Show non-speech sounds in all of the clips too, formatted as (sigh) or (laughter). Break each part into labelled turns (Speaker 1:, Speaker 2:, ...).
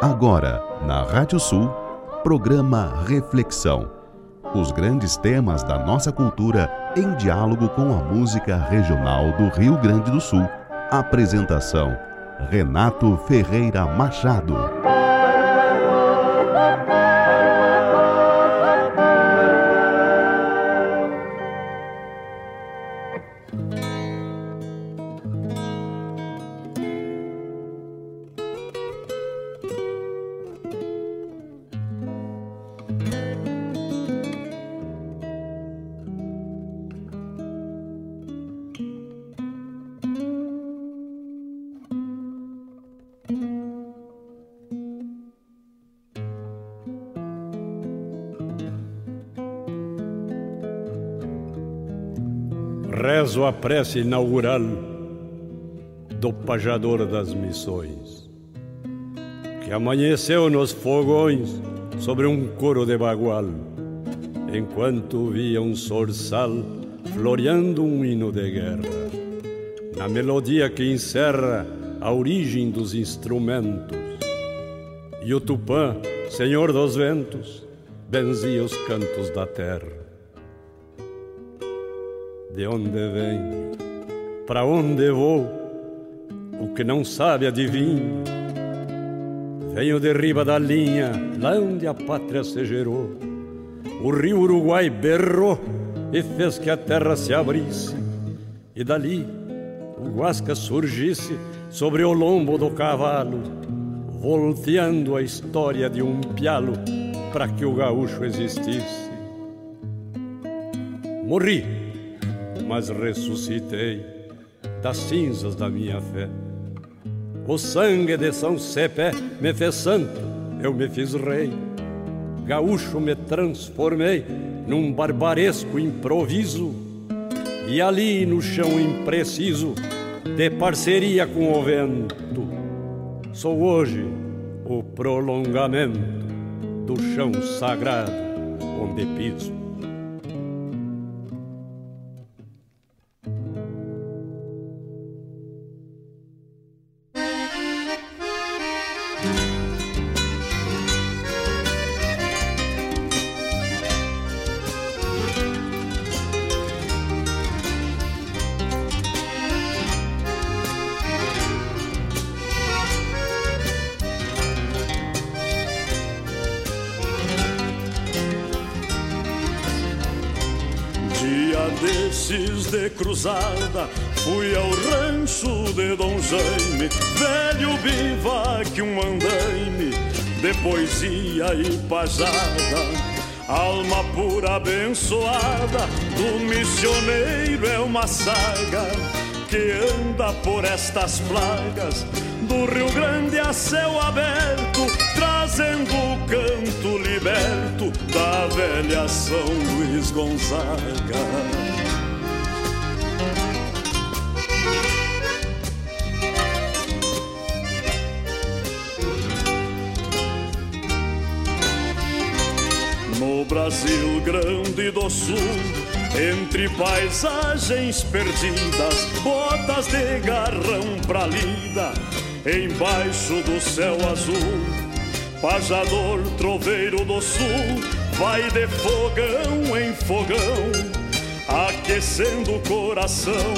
Speaker 1: Agora, na Rádio Sul, programa Reflexão. Os grandes temas da nossa cultura em diálogo com a música regional do Rio Grande do Sul. Apresentação: Renato Ferreira Machado.
Speaker 2: A prece inaugural do pajador das missões, que amanheceu nos fogões sobre um coro de bagual, enquanto via um sorçal floreando um hino de guerra, na melodia que encerra a origem dos instrumentos. E o Tupã, senhor dos ventos, benzia os cantos da terra de onde venho, para onde vou, o que não sabe adivinha. Venho de riba da linha, lá onde a pátria se gerou. O rio Uruguai berrou e fez que a terra se abrisse. E dali o Guasca surgisse sobre o lombo do cavalo, volteando a história de um pialo para que o gaúcho existisse. Morri mas ressuscitei das cinzas da minha fé. O sangue de São Cepé me fez santo, eu me fiz rei. Gaúcho me transformei num barbaresco improviso, e ali no chão impreciso, de parceria com o vento, sou hoje o prolongamento do chão sagrado onde piso.
Speaker 3: Cruzada Fui ao rancho de Dom Jaime Velho bivac, um andaime De poesia e pajada Alma pura abençoada Do missioneiro é uma saga Que anda por estas plagas Do Rio Grande a céu aberto Trazendo o canto liberto Da velha São Luís Gonzaga Brasil grande do sul, entre paisagens perdidas, botas de garrão pra lida, embaixo do céu azul. Pajador troveiro do sul, vai de fogão em fogão, aquecendo o coração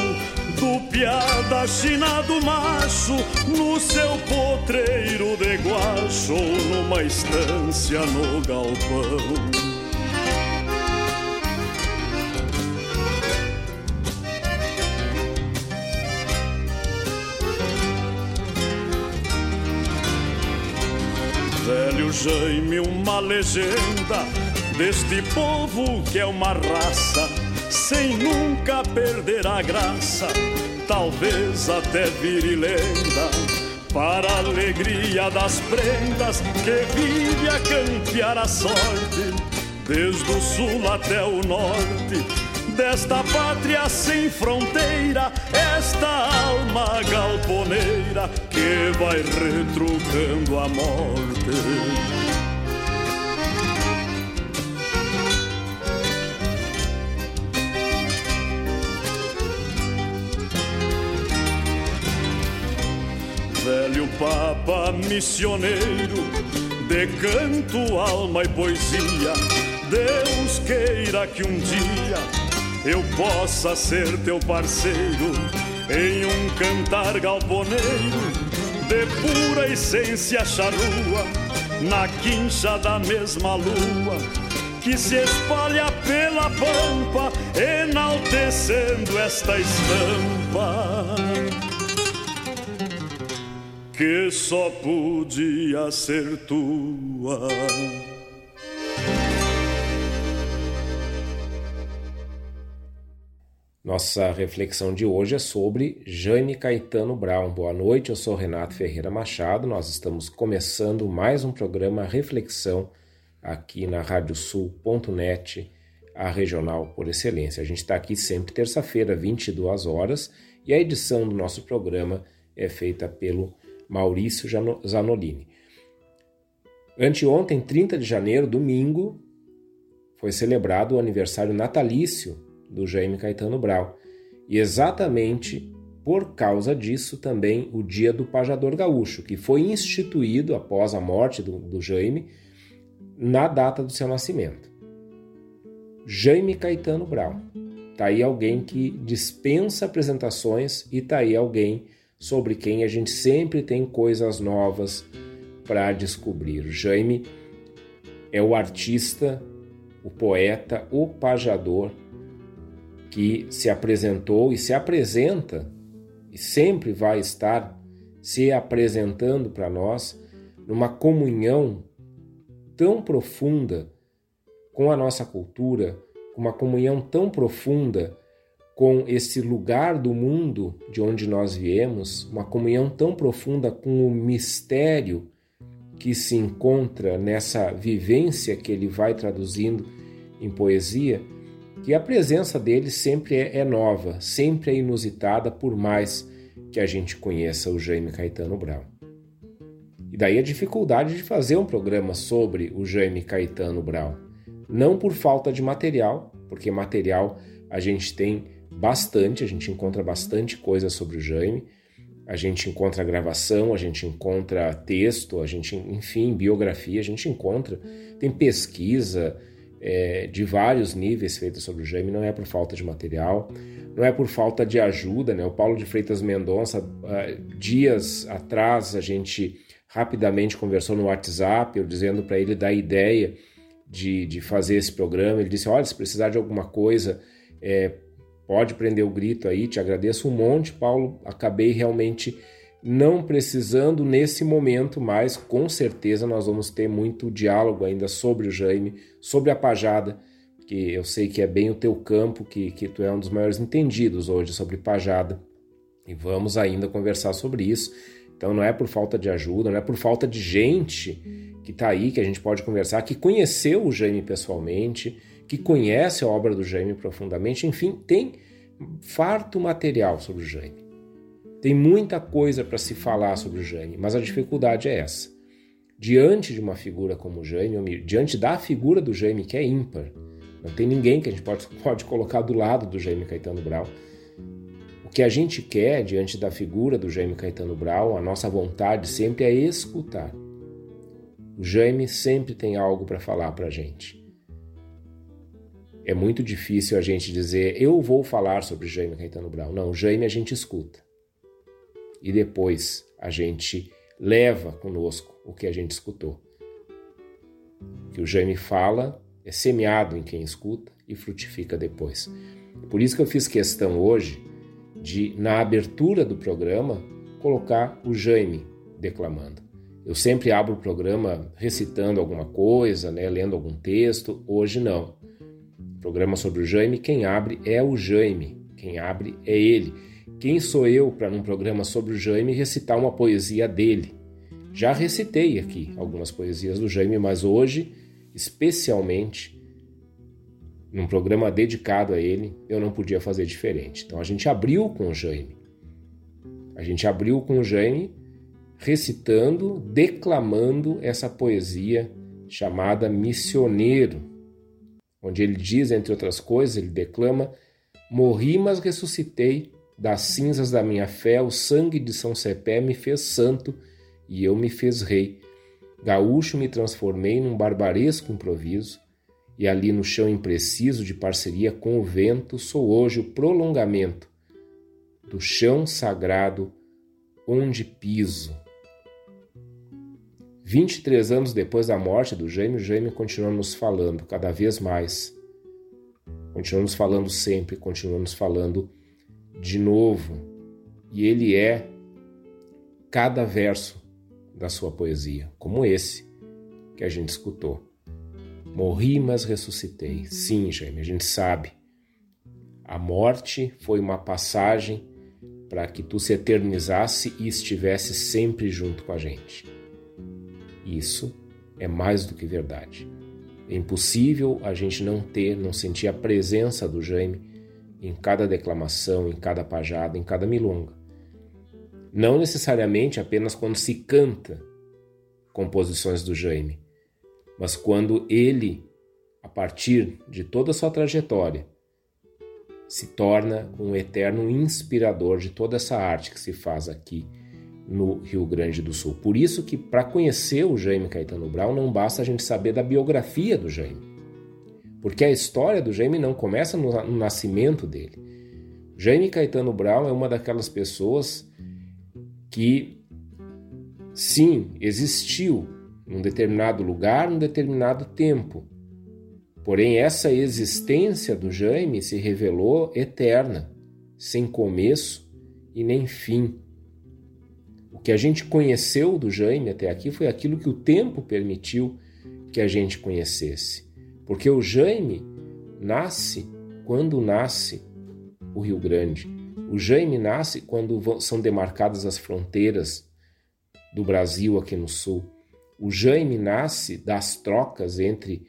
Speaker 3: do piada china do macho no seu potreiro de guacho numa estância no galpão. Jaime uma legenda deste povo que é uma raça sem nunca perder a graça, talvez até vire lenda para a alegria das prendas que vive a campear a sorte desde o sul até o norte desta pátria sem fronteira, esta alma galponeira que vai retrucando a morte. Papa missioneiro, de canto, alma e poesia. Deus queira que um dia eu possa ser teu parceiro em um cantar galponeiro de pura essência charrua, na quincha da mesma lua que se espalha pela pampa, enaltecendo esta estampa que só podia ser tua.
Speaker 4: Nossa reflexão de hoje é sobre Jaime Caetano Brown. Boa noite, eu sou Renato Ferreira Machado. Nós estamos começando mais um programa Reflexão aqui na radiosul.net, a regional por excelência. A gente está aqui sempre terça-feira, 22 horas, e a edição do nosso programa é feita pelo Maurício Zanolini. Anteontem, 30 de janeiro, domingo, foi celebrado o aniversário natalício do Jaime Caetano Brau. E exatamente por causa disso também o Dia do Pajador Gaúcho, que foi instituído após a morte do, do Jaime na data do seu nascimento. Jaime Caetano Brau. Tá aí alguém que dispensa apresentações e tá aí alguém sobre quem a gente sempre tem coisas novas para descobrir. Jaime é o artista, o poeta, o pajador que se apresentou e se apresenta e sempre vai estar se apresentando para nós numa comunhão tão profunda com a nossa cultura, uma comunhão tão profunda com esse lugar do mundo de onde nós viemos, uma comunhão tão profunda com o mistério que se encontra nessa vivência que ele vai traduzindo em poesia, que a presença dele sempre é, é nova, sempre é inusitada, por mais que a gente conheça o Jaime Caetano Brown. E daí a dificuldade de fazer um programa sobre o Jaime Caetano Brown. Não por falta de material, porque material a gente tem bastante, a gente encontra bastante coisa sobre o Jaime. A gente encontra gravação, a gente encontra texto, a gente, enfim, biografia, a gente encontra. Tem pesquisa é, de vários níveis feita sobre o Jaime, não é por falta de material, não é por falta de ajuda, né? O Paulo de Freitas Mendonça, uh, dias atrás, a gente rapidamente conversou no WhatsApp, eu dizendo para ele da ideia de, de fazer esse programa. Ele disse: Olha, se precisar de alguma coisa, é, Pode prender o grito aí, te agradeço um monte, Paulo. Acabei realmente não precisando nesse momento, mas com certeza nós vamos ter muito diálogo ainda sobre o Jaime, sobre a Pajada, que eu sei que é bem o teu campo, que, que tu é um dos maiores entendidos hoje sobre Pajada. E vamos ainda conversar sobre isso. Então não é por falta de ajuda, não é por falta de gente que está aí, que a gente pode conversar, que conheceu o Jaime pessoalmente, que conhece a obra do Jaime profundamente, enfim, tem farto material sobre o Jaime. Tem muita coisa para se falar sobre o Jaime, mas a dificuldade é essa. Diante de uma figura como o Jaime, diante da figura do Jaime, que é ímpar, não tem ninguém que a gente pode, (laughs) pode colocar do lado do Jaime Caetano Brau. O que a gente quer diante da figura do Jaime Caetano Brau, a nossa vontade sempre é escutar. O Jaime sempre tem algo para falar para a gente. É muito difícil a gente dizer, eu vou falar sobre Jaime Caetano Brown. Não, Jaime a gente escuta. E depois a gente leva conosco o que a gente escutou. O que o Jaime fala é semeado em quem escuta e frutifica depois. Por isso que eu fiz questão hoje de, na abertura do programa, colocar o Jaime declamando. Eu sempre abro o programa recitando alguma coisa, né, lendo algum texto. Hoje não. Programa sobre o Jaime, quem abre é o Jaime, quem abre é ele. Quem sou eu para num programa sobre o Jaime recitar uma poesia dele? Já recitei aqui algumas poesias do Jaime, mas hoje, especialmente, num programa dedicado a ele, eu não podia fazer diferente. Então a gente abriu com o Jaime. A gente abriu com o Jaime recitando, declamando essa poesia chamada Missioneiro, onde ele diz, entre outras coisas, ele declama: Morri, mas ressuscitei, das cinzas da minha fé, o sangue de São Cepé me fez santo e eu me fez rei. Gaúcho me transformei num barbaresco improviso, e ali no chão impreciso de parceria com o vento, sou hoje o prolongamento do chão sagrado onde piso. 23 anos depois da morte do Jaime, o Jaime continua nos falando cada vez mais. Continuamos falando sempre, continuamos falando de novo. E ele é cada verso da sua poesia, como esse que a gente escutou. Morri, mas ressuscitei. Sim, Jaime, a gente sabe. A morte foi uma passagem para que tu se eternizasse e estivesse sempre junto com a gente. Isso é mais do que verdade. É impossível a gente não ter, não sentir a presença do Jaime em cada declamação, em cada pajada, em cada milonga. Não necessariamente apenas quando se canta composições do Jaime, mas quando ele, a partir de toda a sua trajetória, se torna um eterno inspirador de toda essa arte que se faz aqui no Rio Grande do Sul. Por isso que para conhecer o Jaime Caetano Brown não basta a gente saber da biografia do Jaime. Porque a história do Jaime não começa no, no nascimento dele. Jaime Caetano Brown é uma daquelas pessoas que sim, existiu num determinado lugar, num determinado tempo. Porém, essa existência do Jaime se revelou eterna, sem começo e nem fim. Que a gente conheceu do Jaime até aqui foi aquilo que o tempo permitiu que a gente conhecesse. Porque o Jaime nasce quando nasce o Rio Grande. O Jaime nasce quando são demarcadas as fronteiras do Brasil aqui no sul. O Jaime nasce das trocas entre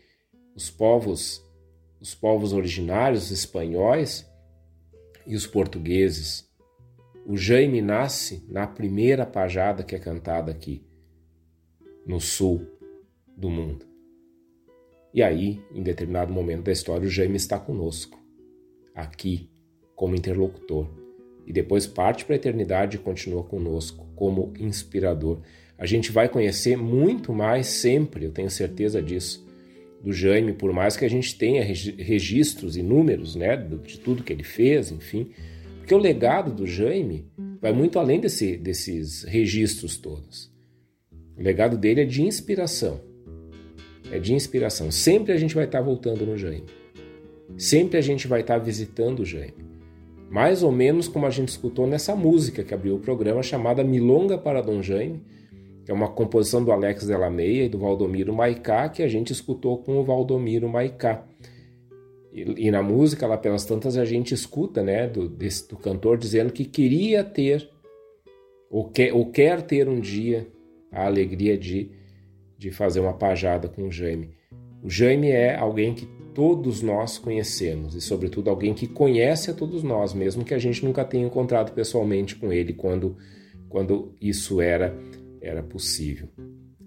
Speaker 4: os povos, os povos originários os espanhóis e os portugueses. O Jaime nasce na primeira pajada que é cantada aqui no sul do mundo. E aí, em determinado momento da história, o Jaime está conosco, aqui, como interlocutor. E depois parte para a eternidade e continua conosco como inspirador. A gente vai conhecer muito mais sempre, eu tenho certeza disso, do Jaime, por mais que a gente tenha registros e números né, de tudo que ele fez, enfim. Porque o legado do Jaime vai muito além desse, desses registros todos. O legado dele é de inspiração. É de inspiração. Sempre a gente vai estar voltando no Jaime. Sempre a gente vai estar visitando o Jaime. Mais ou menos como a gente escutou nessa música que abriu o programa chamada Milonga para Dom Jaime, que é uma composição do Alex Delameia e do Valdomiro Maicá, que a gente escutou com o Valdomiro Maicá. E, na música, lá pelas tantas, a gente escuta né, do, desse, do cantor dizendo que queria ter, ou quer, ou quer ter um dia, a alegria de, de fazer uma pajada com o Jaime. O Jaime é alguém que todos nós conhecemos, e sobretudo alguém que conhece a todos nós, mesmo que a gente nunca tenha encontrado pessoalmente com ele quando, quando isso era era possível.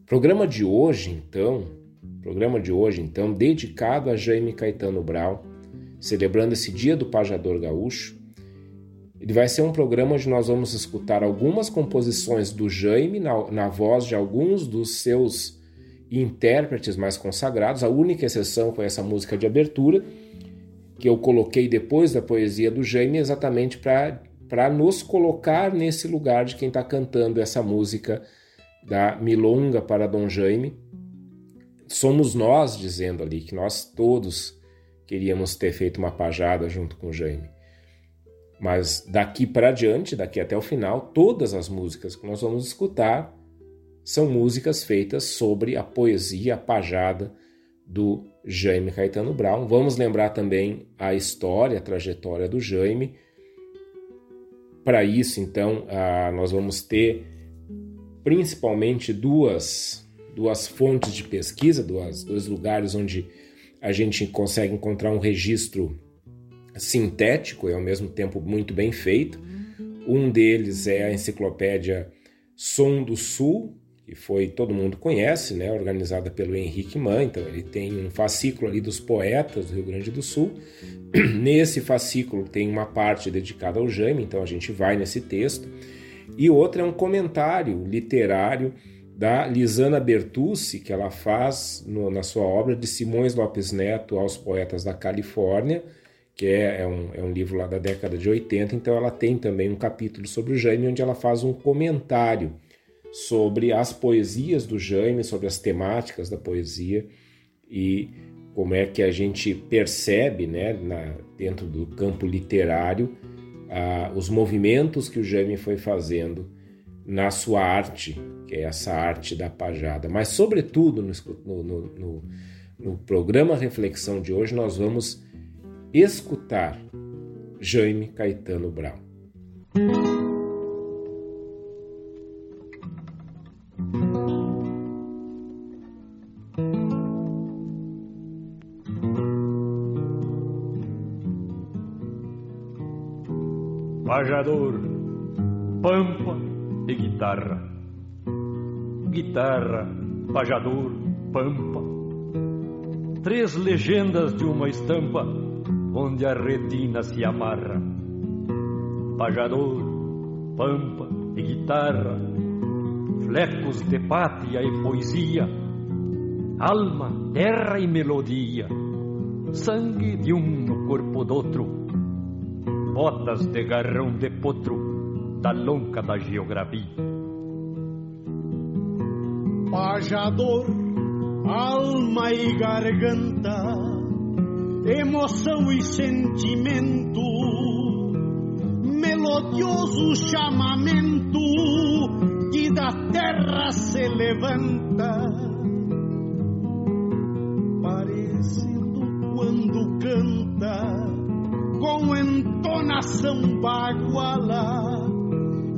Speaker 4: Programa de hoje, então, programa de hoje, então, dedicado a Jaime Caetano Brau, celebrando esse Dia do Pajador Gaúcho. Ele vai ser um programa onde nós vamos escutar algumas composições do Jaime na, na voz de alguns dos seus intérpretes mais consagrados. A única exceção foi essa música de abertura, que eu coloquei depois da poesia do Jaime, exatamente para nos colocar nesse lugar de quem está cantando essa música da Milonga para Dom Jaime, somos nós dizendo ali que nós todos queríamos ter feito uma pajada junto com Jaime. Mas daqui para diante, daqui até o final, todas as músicas que nós vamos escutar são músicas feitas sobre a poesia, a pajada do Jaime Caetano Brown. Vamos lembrar também a história, a trajetória do Jaime. Para isso, então, nós vamos ter principalmente duas, duas fontes de pesquisa, duas, dois lugares onde a gente consegue encontrar um registro sintético e ao mesmo tempo muito bem feito. Um deles é a enciclopédia Som do Sul, que foi todo mundo conhece, né, organizada pelo Henrique Mann. Então ele tem um fascículo ali dos poetas do Rio Grande do Sul. (clears throat) Nesse fascículo tem uma parte dedicada ao Jaime, então a gente vai nesse texto. E outra é um comentário literário da Lisana Bertucci, que ela faz no, na sua obra de Simões Lopes Neto aos Poetas da Califórnia, que é, é, um, é um livro lá da década de 80, então ela tem também um capítulo sobre o Jaime, onde ela faz um comentário sobre as poesias do Jaime, sobre as temáticas da poesia e como é que a gente percebe, né, na, dentro do campo literário, ah, os movimentos que o Jaime foi fazendo na sua arte, que é essa arte da pajada. Mas, sobretudo, no, no, no, no programa Reflexão de hoje, nós vamos escutar Jaime Caetano Brown.
Speaker 5: Pajador, pampa guitarra. Guitarra, pajador, pampa. Três legendas de uma estampa onde a retina se amarra. Pajador, pampa e guitarra, flecos de pátria e poesia, alma, terra e melodia, sangue de um no corpo do outro, botas de garrão de potro da lonca da geografia.
Speaker 6: Pajador, alma e garganta emoção e sentimento, melodioso chamamento que da terra se levanta, parecendo quando canta com entonação baguala,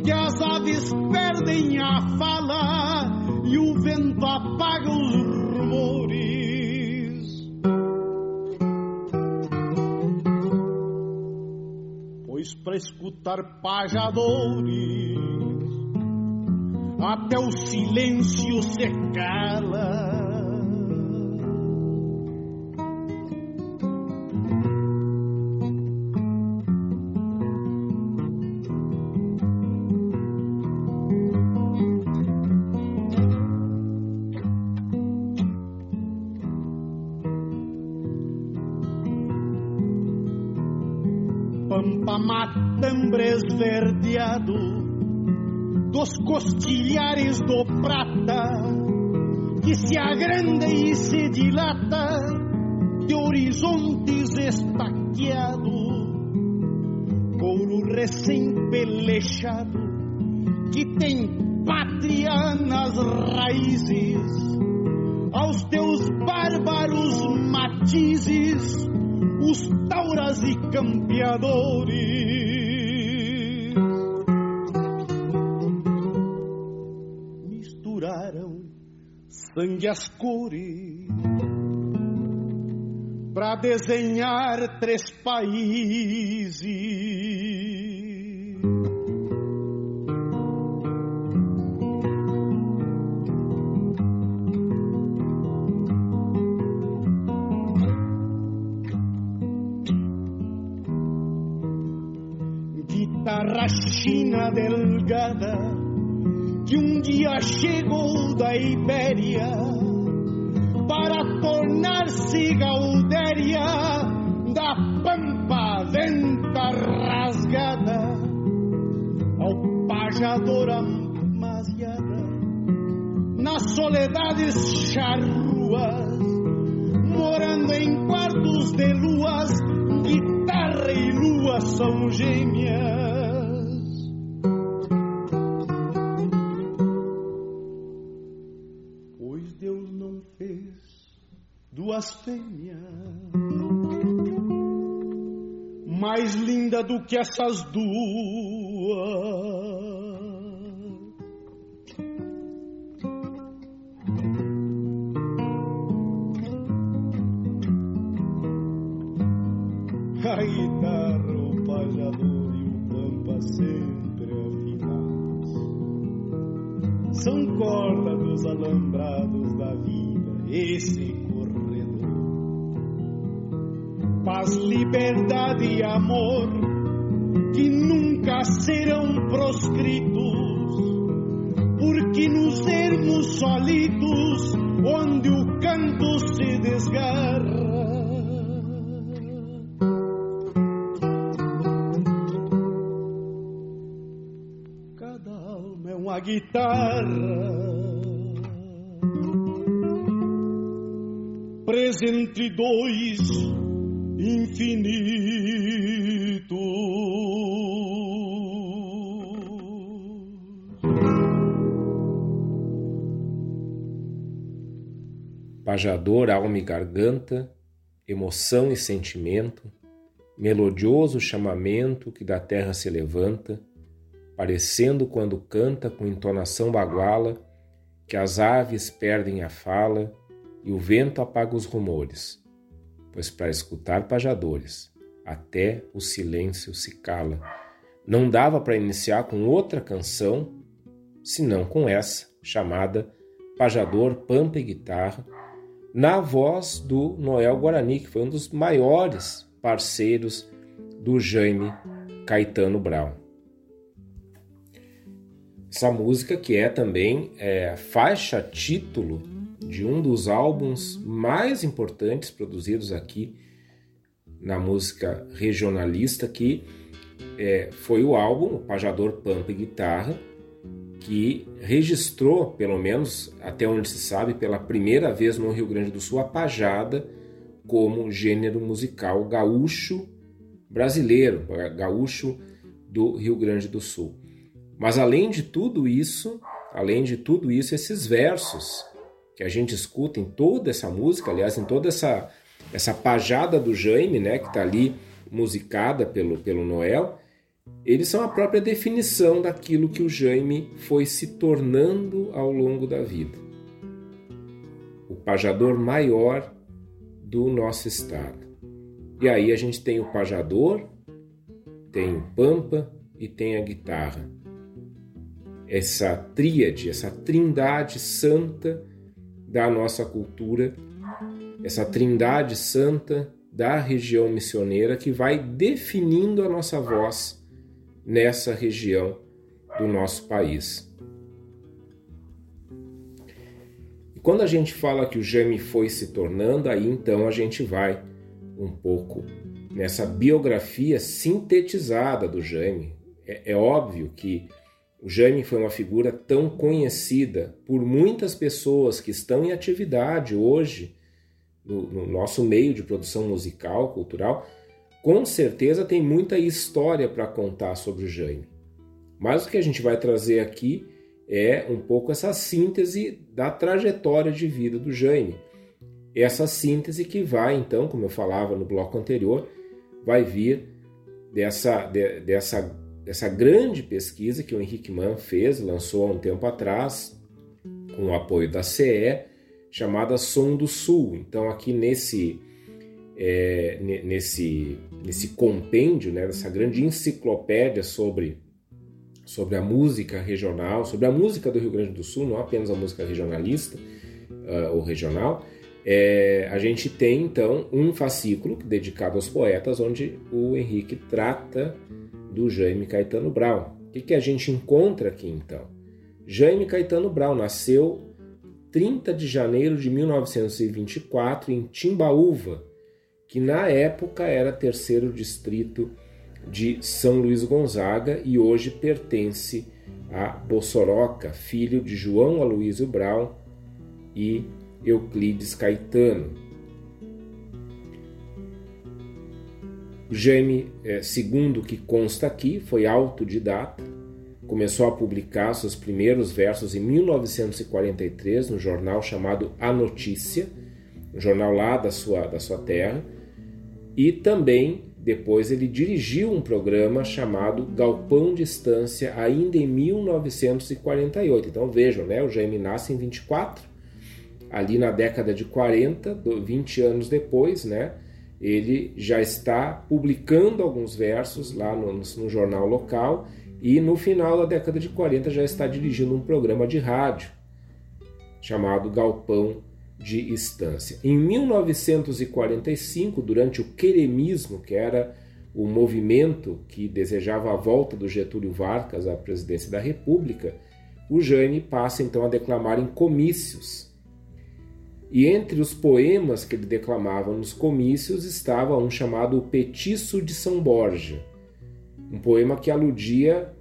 Speaker 6: que as aves perdem a fala e o vento apaga os rumores para escutar pajadores, até o silêncio se cala. Matambre esverdeado dos costilhares do prata que se agranda e se dilata de horizontes estaqueados, couro recém-pelechado que tem pátria nas raízes, aos teus bárbaros matizes os tauras e campeadores. Sangue as cores para desenhar três países. China delgada que um dia chegou da Ibéria para tornar-se gaudéria da pampa venta rasgada ao pajador amasiada nas soledades charruas morando em quartos de luas guitarra e lua são gêmeas blasfêmia. Mais linda do que essas duas. A guitarra, o pajador e o pampa sempre afinados, são corda dos alambrados da vida, esse Paz, liberdade e amor que nunca serão proscritos, porque nos ermos solitos, onde o canto se desgarra. Cada alma é uma guitarra. Presa entre dois
Speaker 4: Pajador, alma e garganta, emoção e sentimento, melodioso chamamento que da terra se levanta, parecendo quando canta com entonação baguala, que as aves perdem a fala e o vento apaga os rumores, pois para escutar pajadores, até o silêncio se cala. Não dava para iniciar com outra canção, senão com essa, chamada Pajador, Pampa e Guitarra, na voz do Noel Guarani, que foi um dos maiores parceiros do Jaime Caetano Brown. Essa música que é também é, faixa título de um dos álbuns mais importantes produzidos aqui na música regionalista, que é, foi o álbum o Pajador Pampa e Guitarra, que registrou, pelo menos até onde se sabe, pela primeira vez no Rio Grande do Sul, a pajada como gênero musical gaúcho brasileiro, gaúcho do Rio Grande do Sul. Mas além de tudo isso, além de tudo isso, esses versos que a gente escuta em toda essa música, aliás, em toda essa essa pajada do Jaime, né, que está ali musicada pelo, pelo Noel, eles são a própria definição daquilo que o Jaime foi se tornando ao longo da vida. O pajador maior do nosso estado. E aí a gente tem o pajador, tem o pampa e tem a guitarra. Essa tríade, essa trindade santa da nossa cultura, essa trindade santa da região missioneira que vai definindo a nossa voz nessa região do nosso país. E quando a gente fala que o Jaime foi se tornando, aí então a gente vai um pouco nessa biografia sintetizada do Jaime. É, é óbvio que o Jaime foi uma figura tão conhecida por muitas pessoas que estão em atividade hoje no, no nosso meio de produção musical, cultural, com certeza tem muita história para contar sobre o Jaime. Mas o que a gente vai trazer aqui é um pouco essa síntese da trajetória de vida do Jaime. Essa síntese que vai, então, como eu falava no bloco anterior, vai vir dessa, de, dessa, dessa grande pesquisa que o Henrique Mann fez, lançou há um tempo atrás, com o apoio da CE, chamada Som do Sul. Então, aqui nesse, é, nesse, nesse compêndio, né, dessa grande enciclopédia sobre, sobre a música regional, sobre a música do Rio Grande do Sul, não apenas a música regionalista uh, ou regional, é, a gente tem então um fascículo dedicado aos poetas, onde o Henrique trata do Jaime Caetano Brown. O que, que a gente encontra aqui então? Jaime Caetano Brown nasceu 30 de janeiro de 1924 em Timbaúva, que na época era terceiro distrito de São Luís Gonzaga e hoje pertence a Bossoroca, filho de João Aloysio Brown e Euclides Caetano. Jaime, é, segundo o que consta aqui, foi autodidata, começou a publicar seus primeiros versos em 1943 no jornal chamado A Notícia, um jornal lá da sua, da sua terra, e também depois ele dirigiu um programa chamado Galpão de Estância, ainda em 1948. Então vejam, né, o Jaime nasce em 24, ali na década de 40, 20 anos depois, né, ele já está publicando alguns versos lá no, no jornal local e no final da década de 40 já está dirigindo um programa de rádio chamado Galpão de Estância. Em 1945, durante o queremismo, que era o movimento que desejava a volta do Getúlio Vargas à presidência da República, o Jane passa então a declamar em comícios. E entre os poemas que ele declamava nos comícios estava um chamado Petiço de São Borja, um poema que aludia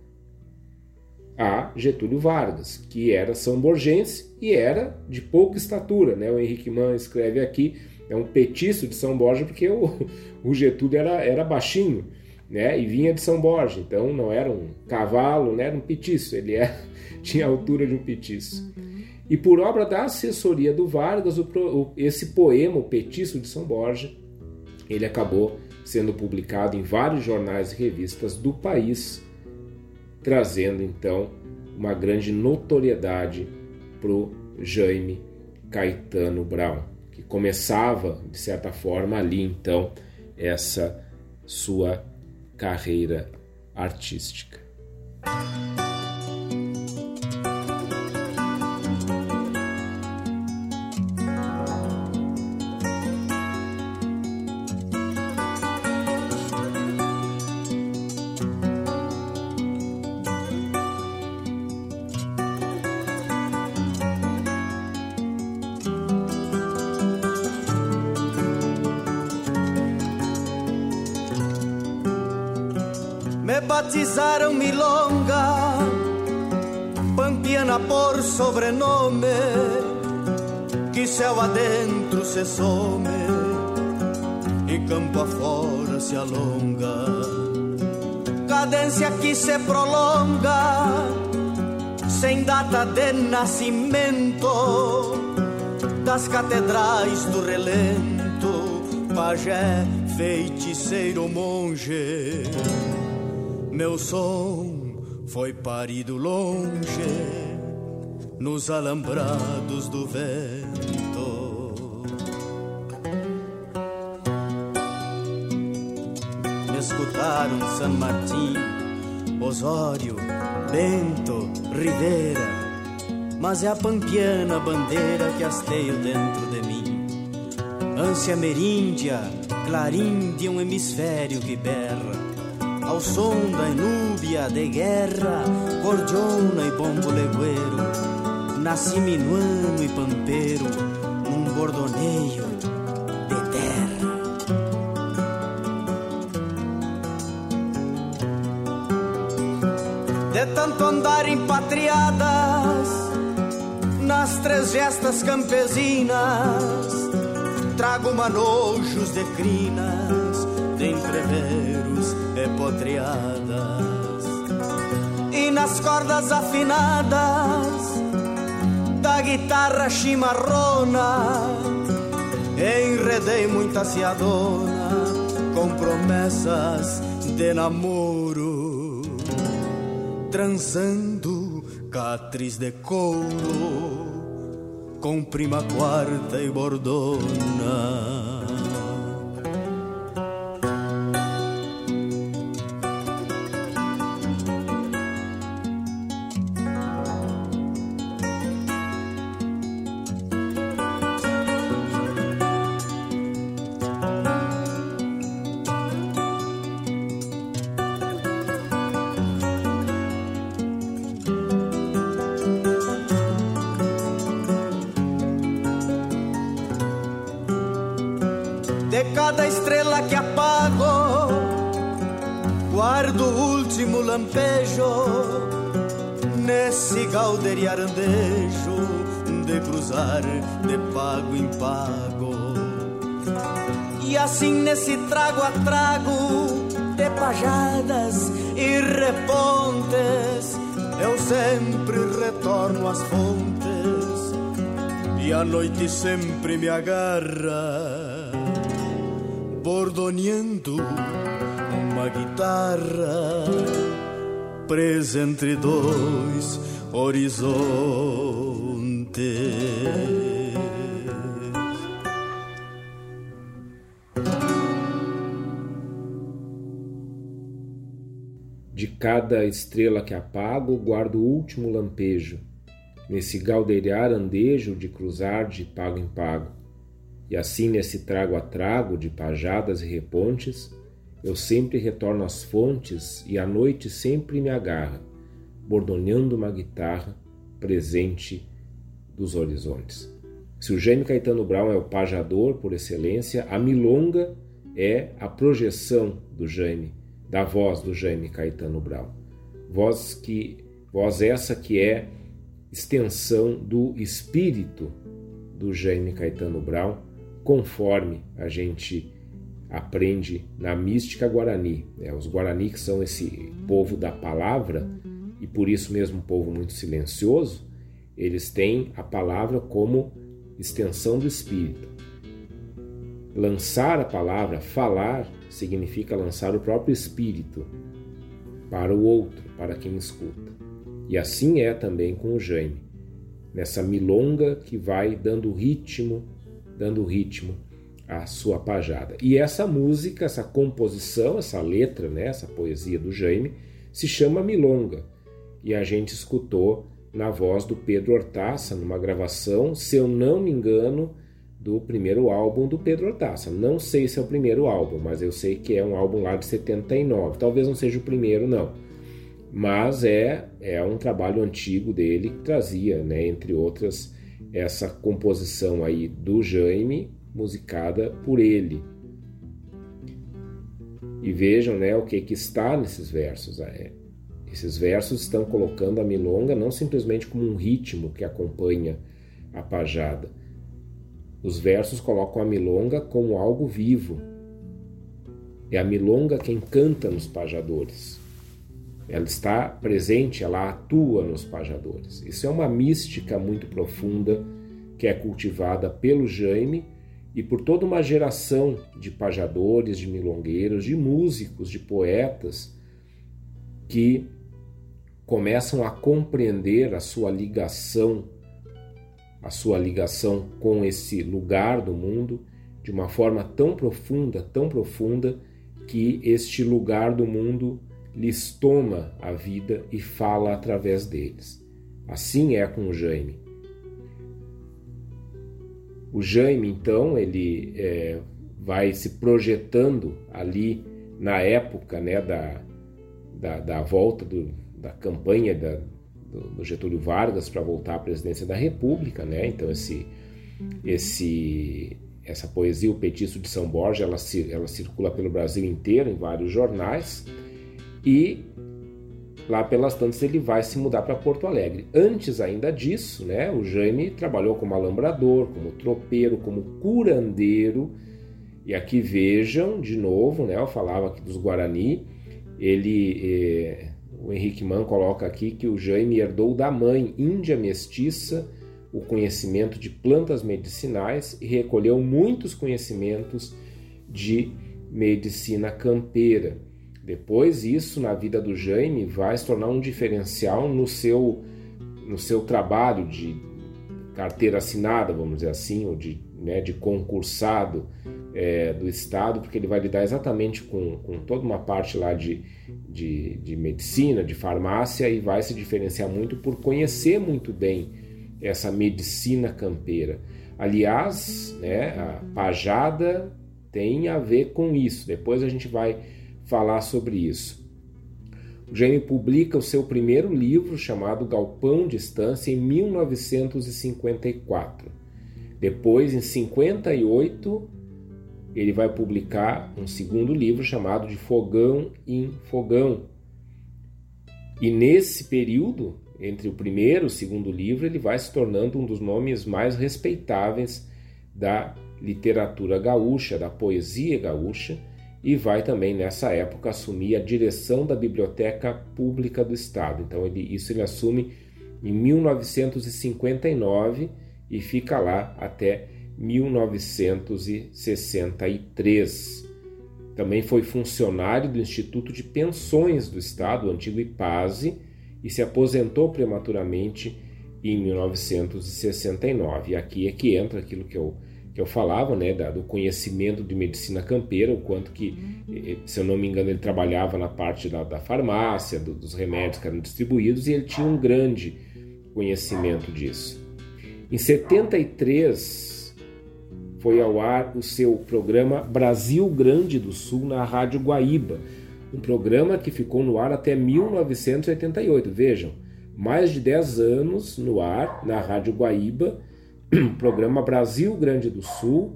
Speaker 4: a Getúlio Vargas, que era são borgense e era de pouca estatura. Né? O Henrique Mann escreve aqui, é um petiço de São Borja, porque o, o Getúlio era, era baixinho né? e vinha de São Borja, então não era um cavalo, né? era um petiço, ele era, (laughs) tinha a altura de um petiço. E por obra da assessoria do Vargas, esse poema, o Petiço de São Borja, ele acabou sendo publicado em vários jornais e revistas do país trazendo então uma grande notoriedade para o Jaime Caetano Brown, que começava, de certa forma, ali então essa sua carreira artística.
Speaker 7: Sobrenome, que céu adentro se some e campo afora se alonga. Cadência que se prolonga, sem data de nascimento, das catedrais do relento, pajé, feiticeiro, monge meu som foi parido longe nos alambrados do vento. Me escutaram San Martín, Osório, Bento, Rivera, mas é a pampiana bandeira que hasteio dentro de mim. Ânsia meríndia, clarim de um hemisfério que berra ao som da inúbia de guerra, cordiona e bombo legueiro, nasci minuano e pampeiro num bordoneio de terra. De tanto andar empatriadas nas três gestas campesinas, trago manojos de crinas de entreveros epotriadas e nas cordas afinadas da guitarra chimarrona enredei muita ciadona com promessas de namoro transando catriz de couro com prima quarta e bordona de pago em pago. E assim nesse trago a trago de pajadas e repontes, eu sempre retorno às fontes e a noite sempre me agarra, bordoneando uma guitarra presa entre dois horizontes.
Speaker 4: cada estrela que apago, guardo o último lampejo, nesse galdeiriar andejo de cruzar de pago em pago. E assim, nesse trago a trago de pajadas e repontes, eu sempre retorno às fontes e a noite sempre me agarra, bordoneando uma guitarra presente dos horizontes. Se o Jaime Caetano Brown é o pajador por excelência, a milonga é a projeção do Jaime, da voz do Jaime Caetano Brown. Voz que voz essa que é extensão do espírito do Jaime Caetano Brown, conforme a gente aprende na mística guarani. É, os guarani que são esse povo da palavra e por isso mesmo um povo muito silencioso, eles têm a palavra como extensão do espírito. Lançar a palavra, falar, significa lançar o próprio espírito para o outro, para quem escuta. E assim é também com o Jaime, nessa milonga que vai dando ritmo, dando ritmo à sua pajada. E essa música, essa composição, essa letra, né, essa poesia do Jaime, se chama Milonga. E a gente escutou na voz do Pedro Hortaça, numa gravação, se eu não me engano, do primeiro álbum do Pedro Hortaça. Não sei se é o primeiro álbum, mas eu sei que é um álbum lá de 79. Talvez não seja o primeiro, não. Mas é, é um trabalho antigo dele que trazia, né, entre outras, essa composição aí do Jaime, musicada por ele. E vejam né, o que, que está nesses versos. É, esses versos estão colocando a milonga não simplesmente como um ritmo que acompanha a pajada. Os versos colocam a milonga como algo vivo. É a milonga quem canta nos pajadores. Ela está presente, ela atua nos pajadores. Isso é uma mística muito profunda que é cultivada pelo Jaime e por toda uma geração de pajadores, de milongueiros, de músicos, de poetas que começam a compreender a sua ligação, a sua ligação com esse lugar do mundo de uma forma tão profunda, tão profunda, que este lugar do mundo lhes toma a vida e fala através deles. Assim é com o Jaime. O Jaime, então, ele é, vai se projetando ali na época né, da, da, da volta do, da campanha da, do, do, Getúlio Vargas para voltar à presidência da República, né? Então esse, esse, essa poesia, o Petiço de São Borja, ela, ela circula pelo Brasil inteiro em vários jornais e lá pelas tantas ele vai se mudar para Porto Alegre. Antes ainda disso, né? O Jaime trabalhou como alambrador, como tropeiro, como curandeiro. E aqui vejam de novo, né? Eu falava aqui dos Guarani. Ele eh, o Henrique Mann coloca aqui que o Jaime herdou da mãe índia mestiça o conhecimento de plantas medicinais e recolheu muitos conhecimentos de medicina campeira. Depois, isso na vida do Jaime vai se tornar um diferencial no seu, no seu trabalho de carteira assinada, vamos dizer assim, ou de, né, de concursado é, do Estado, porque ele vai lidar exatamente com, com toda uma parte lá de, de, de medicina, de farmácia, e vai se diferenciar muito por conhecer muito bem essa medicina campeira. Aliás, né, a pajada tem a ver com isso. Depois a gente vai falar sobre isso. O Jaime publica o seu primeiro livro, chamado Galpão de Estância, em 1954. Depois, em 58, ele vai publicar um segundo livro chamado de Fogão em Fogão. E nesse período, entre o primeiro e o segundo livro, ele vai se tornando um dos nomes mais respeitáveis da literatura gaúcha, da poesia gaúcha, e vai também nessa época assumir a direção da Biblioteca Pública do Estado. Então ele, isso ele assume em 1959 e fica lá até 1963. Também foi funcionário do Instituto de Pensões do Estado, o antigo IPASE, e se aposentou prematuramente em 1969. E aqui é que entra aquilo que eu, que eu falava, né, do conhecimento de medicina campeira, o quanto que, eh, se eu não me engano, ele trabalhava na parte da, da farmácia, do, dos remédios que eram distribuídos, e ele tinha um grande conhecimento disso. Em 73 foi ao ar o seu programa Brasil Grande do Sul na Rádio Guaíba, um programa que ficou no ar até 1988. Vejam, mais de 10 anos no ar na Rádio Guaíba, programa Brasil Grande do Sul,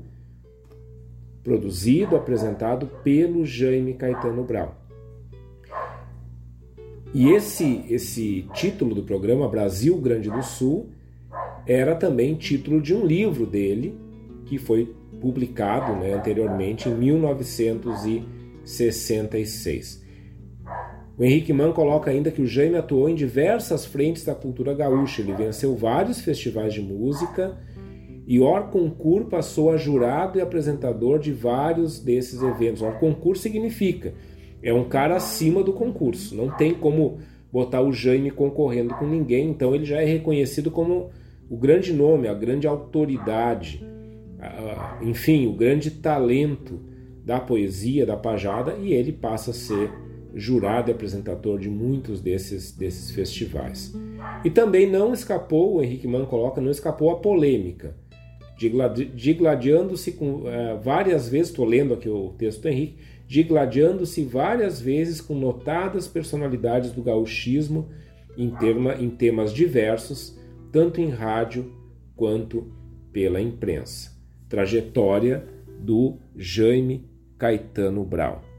Speaker 4: produzido, apresentado pelo Jaime Caetano Brau. E esse, esse título do programa, Brasil Grande do Sul, era também título de um livro dele, que foi publicado né, anteriormente em 1966. O Henrique Mann coloca ainda que o Jaime atuou em diversas frentes da cultura gaúcha. Ele venceu vários festivais de música e Or Concur passou a jurado e apresentador de vários desses eventos. Or Concur significa é um cara acima do concurso. Não tem como botar o Jaime concorrendo com ninguém, então ele já é reconhecido como o grande nome, a grande autoridade, enfim, o grande talento da poesia, da pajada, e ele passa a ser jurado e apresentador de muitos desses, desses festivais. E também não escapou, o Henrique Mann coloca, não escapou a polêmica, digladiando-se com uh, várias vezes, estou lendo aqui o texto do Henrique, digladiando-se várias vezes com notadas personalidades do gauchismo em, terma, em temas diversos, tanto em rádio quanto pela imprensa. Trajetória do Jaime Caetano Brau.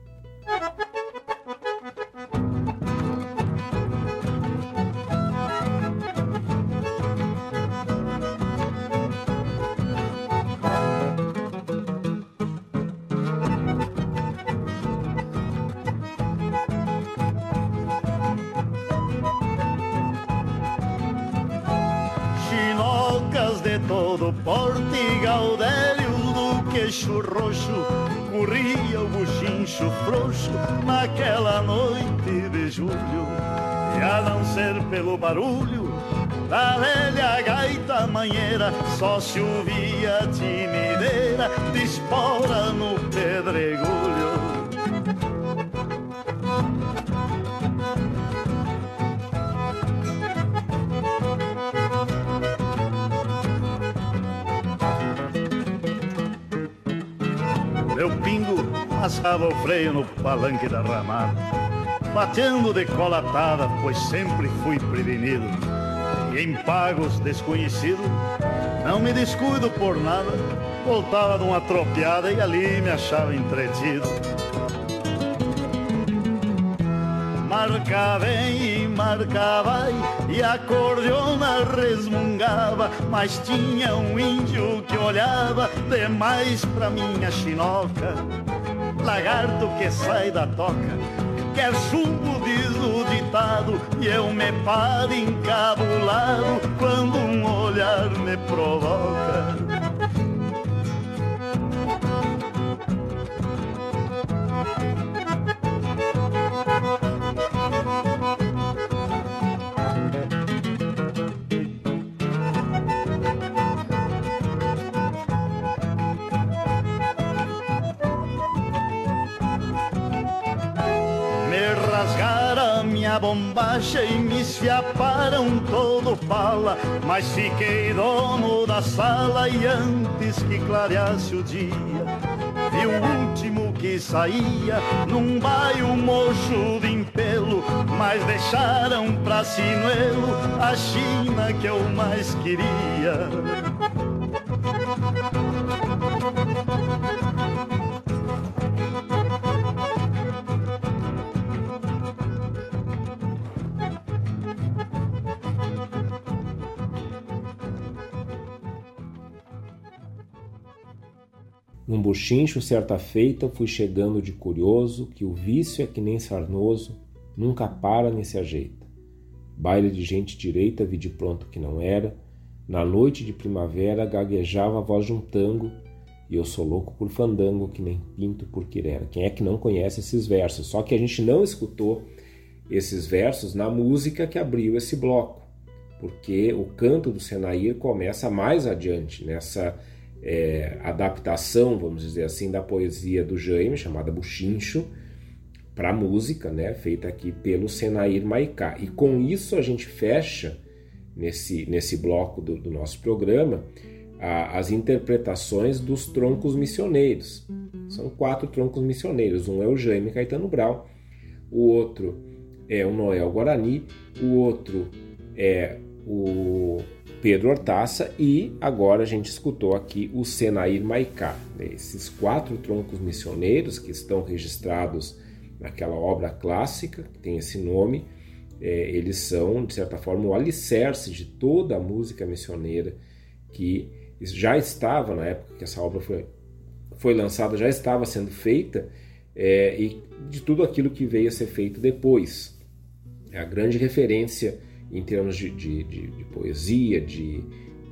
Speaker 8: Pelo barulho da velha gaita manheira, só se ouvia a timideira de espora no pedregulho. Passava o freio no palanque da ramada batendo decolatada, pois sempre fui prevenido. E em pagos desconhecidos, não me descuido por nada, voltava de uma tropeada e ali me achava entretido. Marca vem e marca vai, e a cordiona resmungava, mas tinha um índio que olhava demais pra minha chinoca. Lagarto que sai da toca, quer chumbo, diz o ditado, e eu me paro encabulado quando um olhar me provoca. Bombacha e me esfiaparam todo fala, mas fiquei dono da sala e antes que clareasse o dia, vi o último que saía num baio mocho de empelo, mas deixaram pra sinuelo a China que eu mais queria.
Speaker 4: Num buchincho, certa feita, fui chegando de curioso, que o vício é que nem sarnoso, nunca para nem se ajeita. Baile de gente direita vi de pronto que não era, na noite de primavera gaguejava a voz de um tango, e eu sou louco por fandango que nem pinto por quirera. Quem é que não conhece esses versos? Só que a gente não escutou esses versos na música que abriu esse bloco, porque o canto do Senair começa mais adiante, nessa é, adaptação, vamos dizer assim, da poesia do Jaime, chamada Buchincho, para música, né, feita aqui pelo Senair Maicá. E com isso a gente fecha nesse, nesse bloco do, do nosso programa a, as interpretações dos troncos missioneiros. São quatro troncos missioneiros. Um é o Jaime Caetano Brau, o outro é o Noel Guarani, o outro é o Pedro Hortaça e agora a gente escutou aqui o Senair Maicá. Esses quatro troncos missioneiros que estão registrados naquela obra clássica, que tem esse nome, é, eles são, de certa forma, o alicerce de toda a música missioneira que já estava, na época que essa obra foi, foi lançada, já estava sendo feita, é, e de tudo aquilo que veio a ser feito depois. É a grande referência em termos de, de, de, de poesia, de,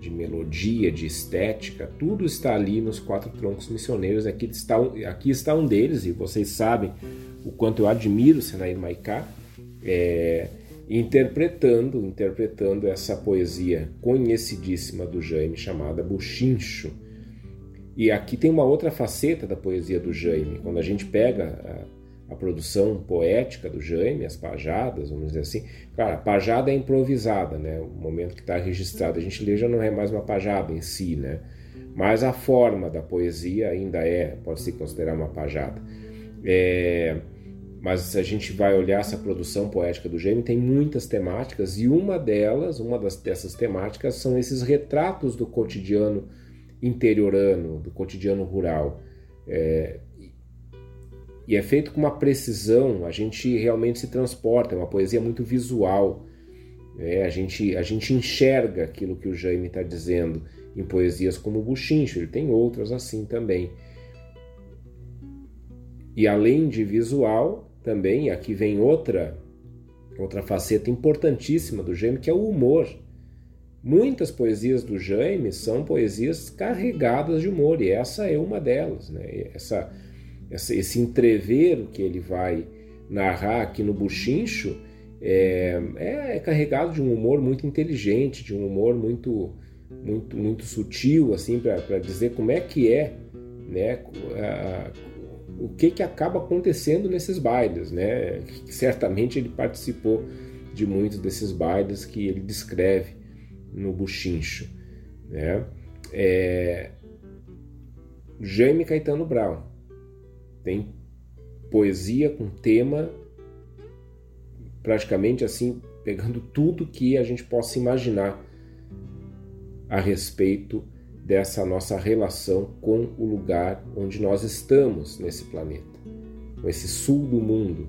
Speaker 4: de melodia, de estética, tudo está ali nos quatro troncos missioneiros. Aqui está, aqui está um deles, e vocês sabem o quanto eu admiro Senair Maicá, é, interpretando, interpretando essa poesia conhecidíssima do Jaime chamada Buchincho. E aqui tem uma outra faceta da poesia do Jaime. Quando a gente pega a, produção poética do Jaime, as pajadas, vamos dizer assim, claro, a pajada é improvisada, né? O momento que está registrado, a gente lê já não é mais uma pajada em si, né? Mas a forma da poesia ainda é, pode se considerar uma pajada. É, mas se a gente vai olhar essa produção poética do Gêmeo, tem muitas temáticas e uma delas, uma das, dessas temáticas, são esses retratos do cotidiano interiorano, do cotidiano rural. É, e é feito com uma precisão, a gente realmente se transporta, é uma poesia muito visual. É, a, gente, a gente enxerga aquilo que o Jaime está dizendo em poesias como o Buchincho, ele tem outras assim também. E além de visual, também aqui vem outra outra faceta importantíssima do Jaime, que é o humor. Muitas poesias do Jaime são poesias carregadas de humor, e essa é uma delas. Né? Essa, esse entrever que ele vai narrar aqui no Buchincho é, é, é, carregado de um humor muito inteligente, de um humor muito, muito, muito sutil, assim, para dizer como é que é né, a, o que, que acaba acontecendo nesses bailes, né? Certamente ele participou de muitos desses bailes que ele descreve no Buchincho, né? É... Jaime Caetano Brown tem poesia com tema praticamente assim pegando tudo que a gente possa imaginar a respeito dessa nossa relação com o lugar onde nós estamos nesse planeta, com esse sul do mundo.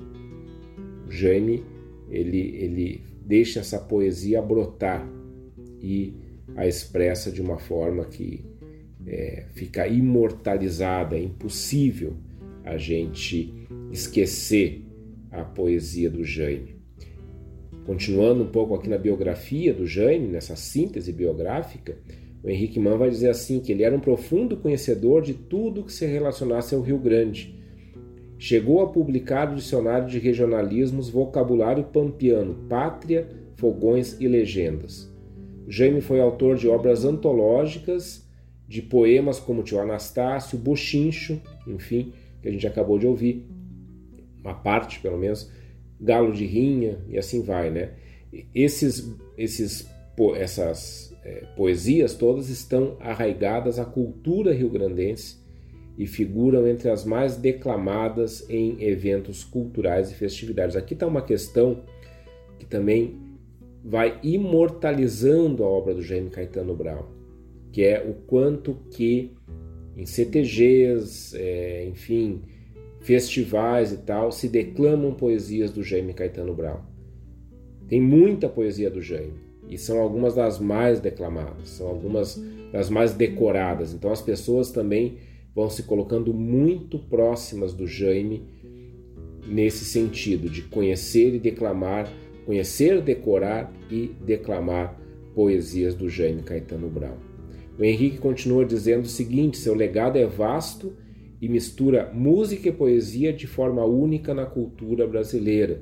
Speaker 4: O Jaime, ele, ele deixa essa poesia brotar e a expressa de uma forma que é, fica imortalizada, é impossível a gente esquecer a poesia do Jaime. Continuando um pouco aqui na biografia do Jaime, nessa síntese biográfica, o Henrique Mann vai dizer assim que ele era um profundo conhecedor de tudo que se relacionasse ao Rio Grande. Chegou a publicar o dicionário de regionalismos Vocabulário Pampiano, Pátria, Fogões e Legendas. Jaime foi autor de obras antológicas, de poemas como Tio Anastácio, Bochincho, enfim, que a gente acabou de ouvir, uma parte pelo menos, Galo de Rinha e assim vai, né? Esses, esses, essas é, poesias todas estão arraigadas à cultura rio-grandense e figuram entre as mais declamadas em eventos culturais e festividades. Aqui está uma questão que também vai imortalizando a obra do Jaime Caetano Brown, que é o quanto que em CTGs, é, enfim, festivais e tal, se declamam poesias do Jaime Caetano Brown. Tem muita poesia do Jaime e são algumas das mais declamadas, são algumas das mais decoradas. Então as pessoas também vão se colocando muito próximas do Jaime nesse sentido de conhecer e declamar, conhecer, decorar e declamar poesias do Jaime Caetano Brown. O Henrique continua dizendo o seguinte: seu legado é vasto e mistura música e poesia de forma única na cultura brasileira.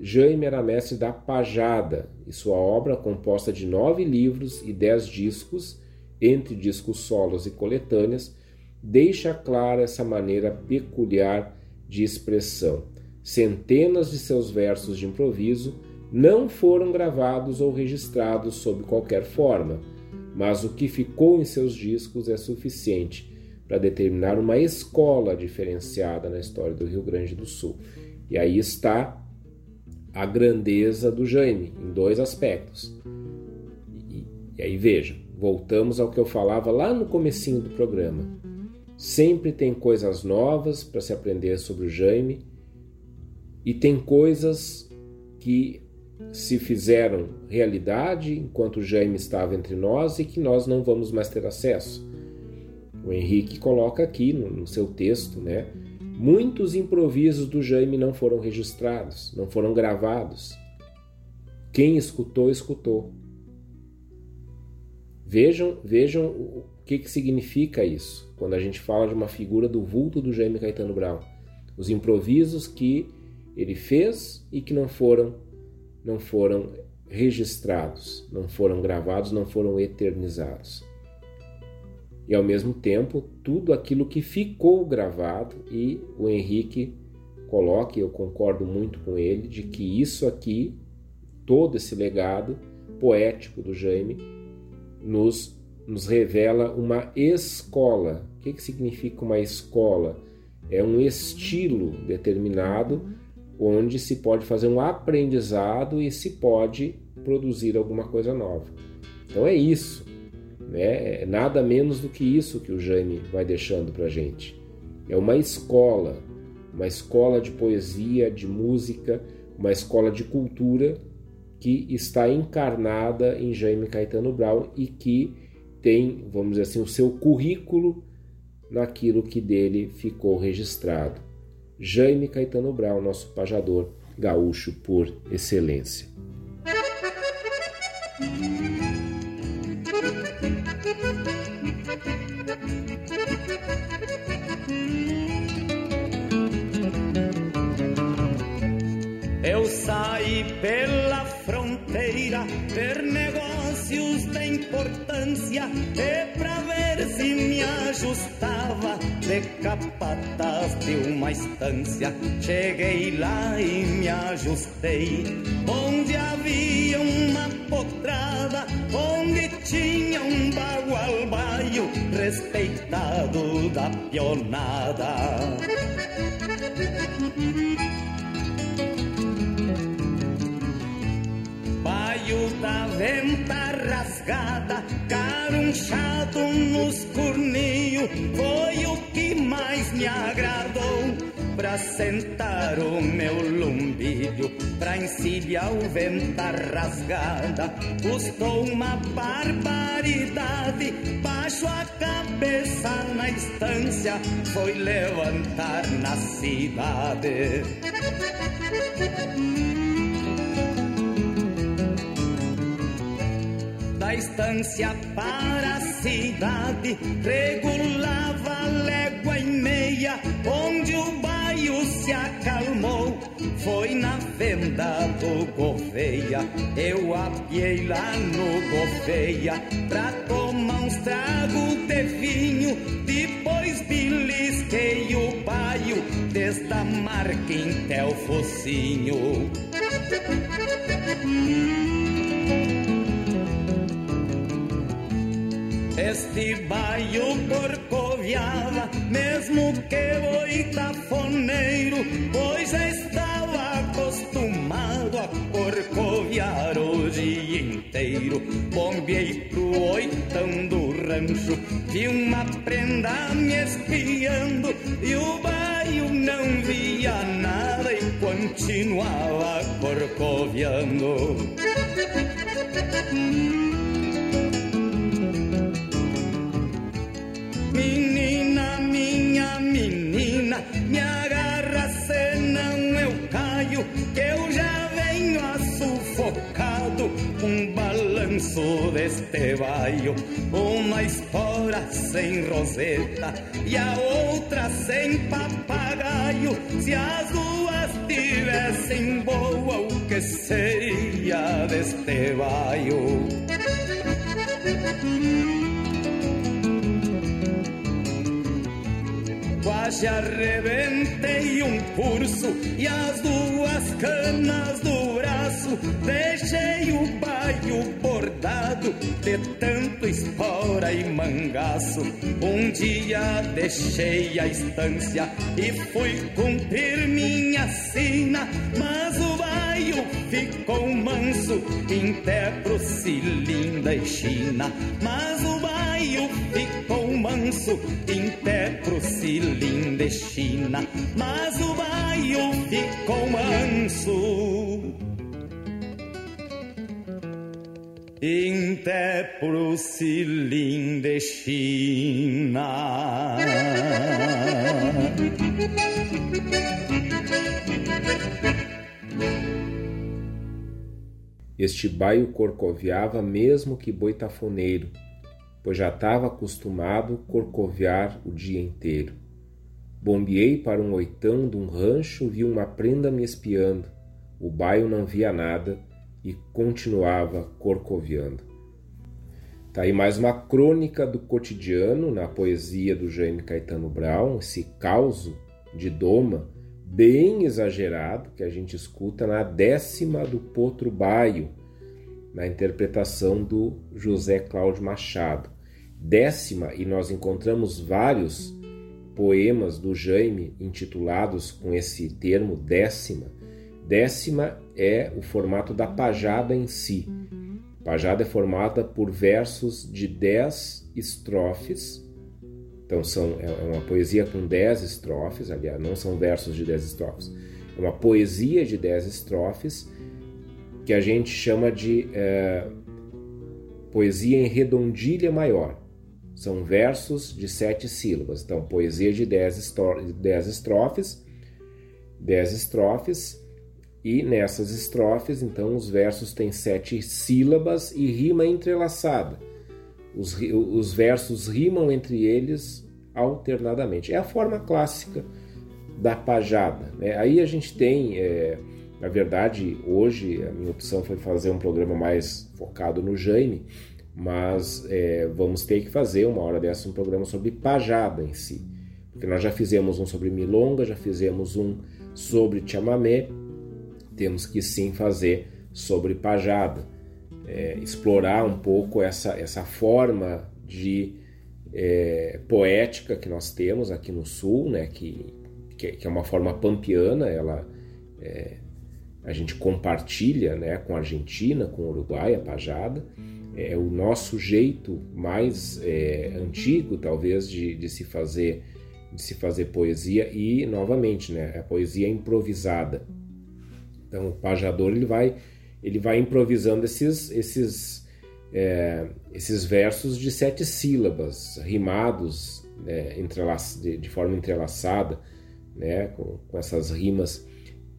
Speaker 4: Jaime era mestre da pajada, e sua obra, composta de nove livros e dez discos, entre discos solos e coletâneas, deixa clara essa maneira peculiar de expressão. Centenas de seus versos de improviso não foram gravados ou registrados sob qualquer forma, mas o que ficou em seus discos é suficiente para determinar uma escola diferenciada na história do Rio Grande do Sul. E aí está a grandeza do Jaime, em dois aspectos. E, e aí veja, voltamos ao que eu falava lá no comecinho do programa. Sempre tem coisas novas para se aprender sobre o Jaime e tem coisas que se fizeram realidade enquanto o Jaime estava entre nós e que nós não vamos mais ter acesso. O Henrique coloca aqui no, no seu texto, né? Muitos improvisos do Jaime não foram registrados, não foram gravados. Quem escutou, escutou. Vejam, vejam o que, que significa isso quando a gente fala de uma figura do vulto do Jaime Caetano Brown. Os improvisos que ele fez e que não foram, não foram registrados, não foram gravados, não foram eternizados. E ao mesmo tempo, tudo aquilo que ficou gravado e o Henrique coloca, eu concordo muito com ele, de que isso aqui, todo esse legado poético do Jaime, nos, nos revela uma escola. O que, que significa uma escola? É um estilo determinado onde se pode fazer um aprendizado e se pode produzir alguma coisa nova. Então é isso, né? É nada menos do que isso que o Jaime vai deixando para gente. É uma escola, uma escola de poesia, de música, uma escola de cultura que está encarnada em Jaime Caetano Brown e que tem, vamos dizer assim, o seu currículo naquilo que dele ficou registrado. Jaime Caetano Brown, nosso pajador gaúcho por excelência.
Speaker 9: Eu saí pela fronteira ver negócios de importância de capataz de uma estância. Cheguei lá e me ajustei onde havia uma potrada, onde tinha um bagualbaio respeitado da pionada. Baio da venta rasgada, carunchado nos corninhos, foi me agradou. Pra sentar o meu lumbilho, pra encilhar o venta rasgada, custou uma barbaridade. Baixo a cabeça na estância, foi levantar na cidade. Da estância para a cidade, regulava légua e meia, onde o baio se acalmou. Foi na venda do Gouveia, eu apiei lá no Gouveia, pra tomar uns tragos de vinho, depois belisquei o baio, desde a marca até o focinho. Este baio corcoviava, mesmo que boitafoneiro, pois estava acostumado a corcoviar o dia inteiro. Bombeei pro oitão do rancho, vi uma prenda me espiando, e o baio não via nada e continuava corcoviando. Menina, minha menina, me agarra se não eu caio, que eu já venho sufocado. Um balanço deste baio, uma espora sem roseta e a outra sem papagaio. Se as duas tivessem boa, o que seria deste baio? Laje arrebentei um curso e as duas canas do braço deixei o baio bordado de tanto espora e mangaço. Um dia deixei a estância e fui cumprir minha sina, mas o baio ficou manso, em pé pro cilinda e china, mas o baio ficou manso, em pé pro cilinda e china, mas o baio ficou manso. Em pé pro cilinda China.
Speaker 4: Este baio corcoviava mesmo que boitafoneiro, pois já estava acostumado corcoviar o dia inteiro. Bombeei para um oitão de um rancho, vi uma prenda me espiando. O baio não via nada e continuava corcoviando. Tá aí mais uma crônica do cotidiano na poesia do Jaime Caetano Brown, esse caos de doma bem exagerado que a gente escuta na décima do Potro Baio, na interpretação do José Cláudio Machado. Décima, e nós encontramos vários poemas do Jaime intitulados com esse termo décima. Décima é o formato da pajada em si. Pajada é formada por versos de dez estrofes então são, é, é uma poesia com dez estrofes, aliás, não são versos de dez estrofes. É uma poesia de dez estrofes que a gente chama de é, poesia em redondilha maior. São versos de sete sílabas. Então, poesia de dez, estrofes, dez estrofes, e nessas estrofes, então, os versos têm sete sílabas e rima entrelaçada os, os versos rimam entre eles alternadamente. É a forma clássica da pajada. Né? Aí a gente tem, é, na verdade, hoje a minha opção foi fazer um programa mais focado no Jaime, mas é, vamos ter que fazer uma hora dessa um programa sobre pajada em si. Porque nós já fizemos um sobre milonga, já fizemos um sobre chamamé, temos que sim fazer sobre pajada é, explorar um pouco essa, essa forma de é, poética que nós temos aqui no Sul, né, que, que, é uma forma pampiana, ela, é, a gente compartilha né, com a Argentina, com o Uruguai, a pajada, é o nosso jeito mais é, antigo, talvez, de, de se fazer de se fazer poesia e novamente né a poesia improvisada então o pajador ele vai ele vai improvisando esses, esses, é, esses versos de sete sílabas, rimados né, de, de, forma entrelaçada, né, com, com essas rimas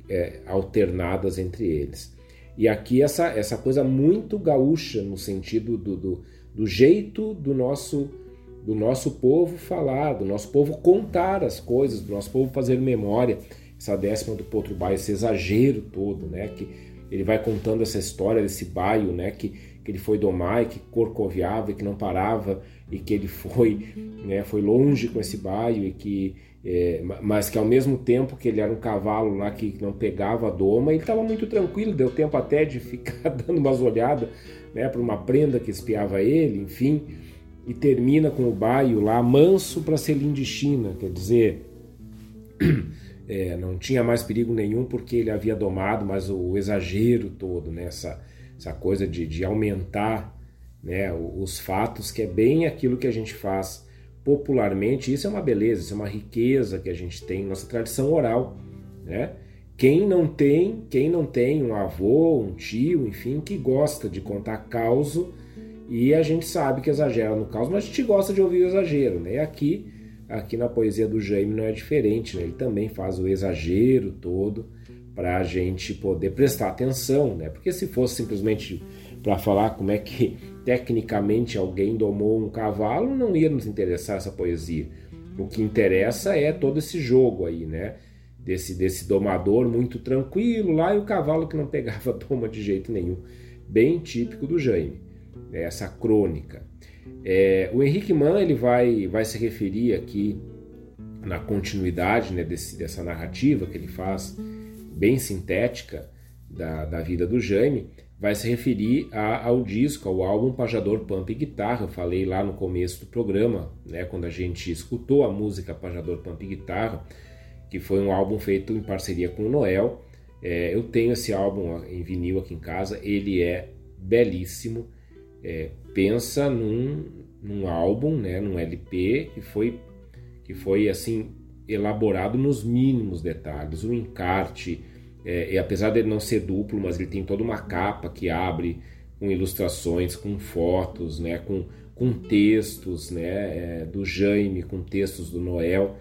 Speaker 4: é, alternadas entre eles. E aqui essa, essa coisa muito gaúcha, no sentido do, do, do jeito do nosso do nosso povo falar, do nosso povo contar as coisas, do nosso povo fazer memória, essa décima do Potro Baio, esse exagero todo, né? Que ele vai contando essa história desse baio, né, que, que ele foi domar e que corcoviava e que não parava e que ele (laughs) foi, né, foi longe com esse baio e que é, mas que ao mesmo tempo que ele era um cavalo lá que não pegava a doma, ele estava muito tranquilo, deu tempo até de ficar (laughs) dando umas olhadas né, para uma prenda que espiava ele, enfim, e termina com o baio lá manso para ser lindicina, quer dizer, (clears throat) é, não tinha mais perigo nenhum porque ele havia domado, mas o, exagero todo, né? essa, essa coisa de, de aumentar né, os fatos, que é bem aquilo que a gente faz popularmente. Isso é uma beleza, isso é uma riqueza que a gente tem, nossa tradição oral. Né? Quem não tem, quem não tem um avô, um tio, enfim, que gosta de contar causo e a gente sabe que exagera no caos, mas a gente gosta de ouvir o exagero, né? Aqui Aqui na poesia do Jaime não é diferente, né? ele também faz o exagero todo para a gente poder prestar atenção, né? Porque se fosse simplesmente para falar como é que tecnicamente alguém domou um cavalo, não ia nos interessar essa poesia. O que interessa é todo esse jogo aí, né? Desse, desse domador muito tranquilo lá e o cavalo que não pegava (laughs) doma de jeito nenhum. Bem típico do Jaime, né? essa crônica. É, o Henrique Mann ele vai, vai se referir aqui na continuidade né, desse, dessa narrativa que ele faz, bem sintética, da, da vida do Jaime, vai se referir a, ao disco, ao álbum Pajador Pampa e Guitarra. Eu falei lá no começo do programa, né, quando a gente escutou a música Pajador Pampa e Guitarra, que foi um álbum feito em parceria com o Noel. É, eu tenho esse álbum em vinil aqui em casa, ele é belíssimo. É, pensa num, num álbum, né, num LP que foi que foi assim elaborado nos mínimos detalhes, o encarte, é, e apesar dele não ser duplo, mas ele tem toda uma capa que abre com ilustrações, com fotos, né, com, com textos né, é, do Jaime, com textos do Noel.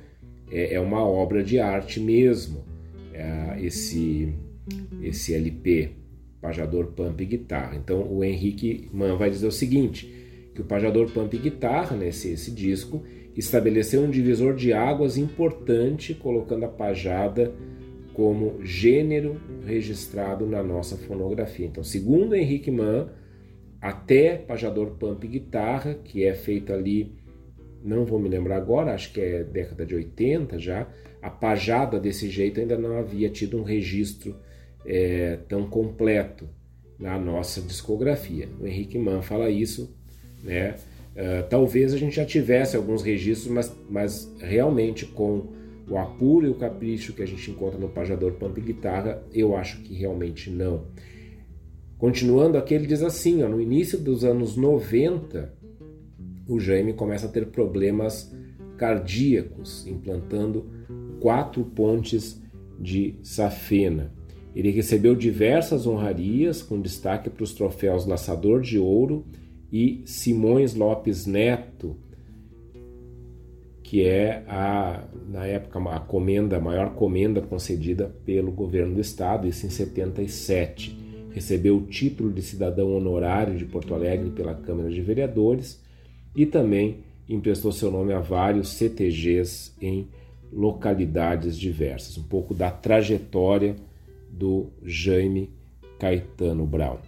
Speaker 4: É, é uma obra de arte mesmo, é, esse, esse LP, Pajador Pump Guitarra. Então o Henrique Man vai dizer o seguinte, que o Pajador Pump Guitarra, nesse né, esse disco, estabeleceu um divisor de águas importante, colocando a pajada como gênero registrado na nossa fonografia. Então, segundo Henrique Mann, até pajador pump guitarra, que é feito ali, não vou me lembrar agora, acho que é década de 80 já, a pajada desse jeito ainda não havia tido um registro é, tão completo na nossa discografia. O Henrique Mann fala isso, né? Uh, talvez a gente já tivesse alguns registros, mas, mas realmente com o apuro e o capricho que a gente encontra no Pajador Pampa e Guitarra, eu acho que realmente não. Continuando aqui, ele diz assim: ó, no início dos anos 90, o Jaime começa a ter problemas cardíacos, implantando quatro pontes de safena. Ele recebeu diversas honrarias, com destaque para os troféus Laçador de Ouro e Simões Lopes Neto, que é a na época a comenda, a maior comenda concedida pelo governo do estado, isso em 77. Recebeu o título de cidadão honorário de Porto Alegre pela Câmara de Vereadores e também emprestou seu nome a vários CTGs em localidades diversas. Um pouco da trajetória do Jaime Caetano Brown.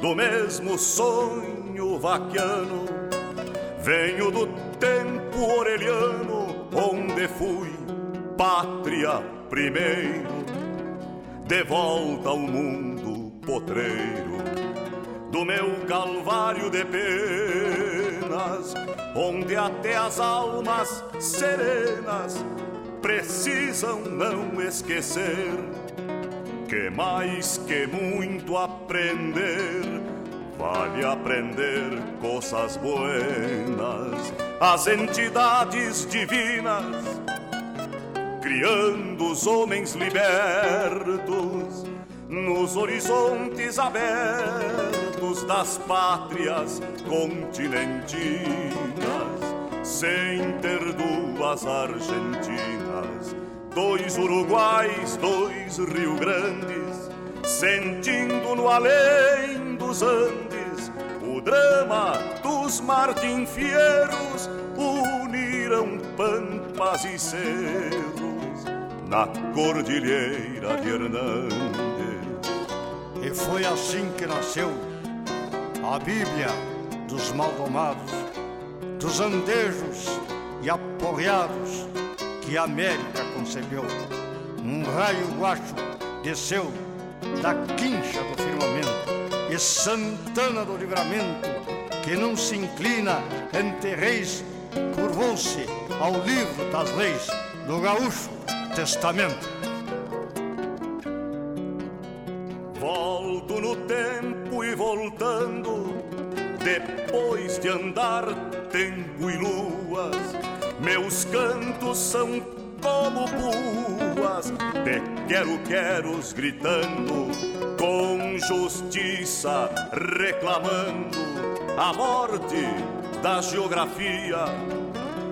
Speaker 3: Do mesmo sonho vaquiano. Venho do tempo orelhano, onde fui pátria primeiro, de volta ao mundo potreiro, do meu calvário de penas, onde até as almas serenas precisam não esquecer que mais que muito aprender, vale aprender coisas buenas, as entidades divinas, criando os homens libertos nos horizontes abertos das pátrias continentinas, sem ter duas Argentinas dois Uruguais, dois Rio Grandes, sentindo no além dos Andes o drama dos Martin Fierros, uniram pampas e cerros na cordilheira de Hernandes.
Speaker 10: E foi assim que nasceu a Bíblia dos maldomados, dos andejos e aporreados que a América concebeu. Um raio guacho desceu da quincha do firmamento e Santana do Livramento, que não se inclina ante reis, curvou-se ao livro das leis do gaúcho testamento.
Speaker 3: Volto no tempo e voltando, depois de andar tempo e luas meus cantos são como puas de quero-queros gritando, com justiça reclamando a morte da geografia.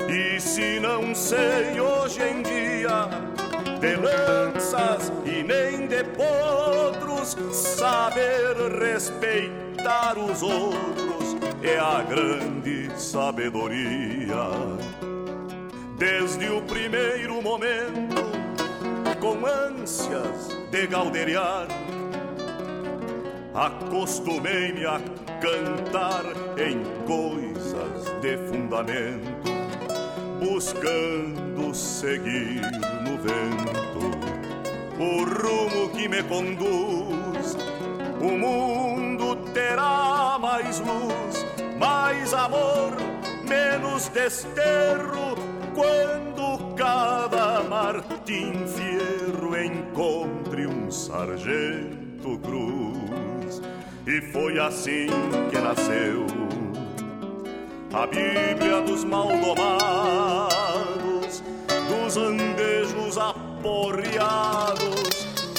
Speaker 3: E se não sei hoje em dia de lanças e nem de potros, saber respeitar os outros é a grande sabedoria. Desde o primeiro momento, com ânsias de galderiar, acostumei-me a cantar em coisas de fundamento, buscando seguir no vento o rumo que me conduz. O mundo terá mais luz, mais amor, menos desterro, quando cada Martim Fierro encontre um sargento cruz. E foi assim que nasceu a Bíblia dos maldomados, dos andejos aporreados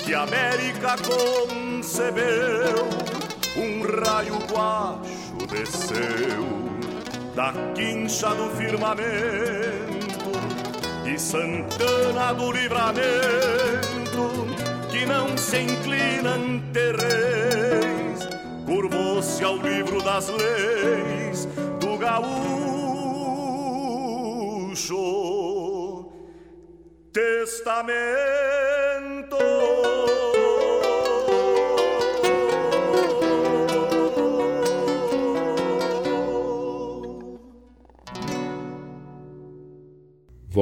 Speaker 3: que a América concebeu. Um raio guacho desceu da quincha do firmamento Santana do livramento que não se inclina ante reis, curvou-se ao livro das leis do gaúcho. Testamento.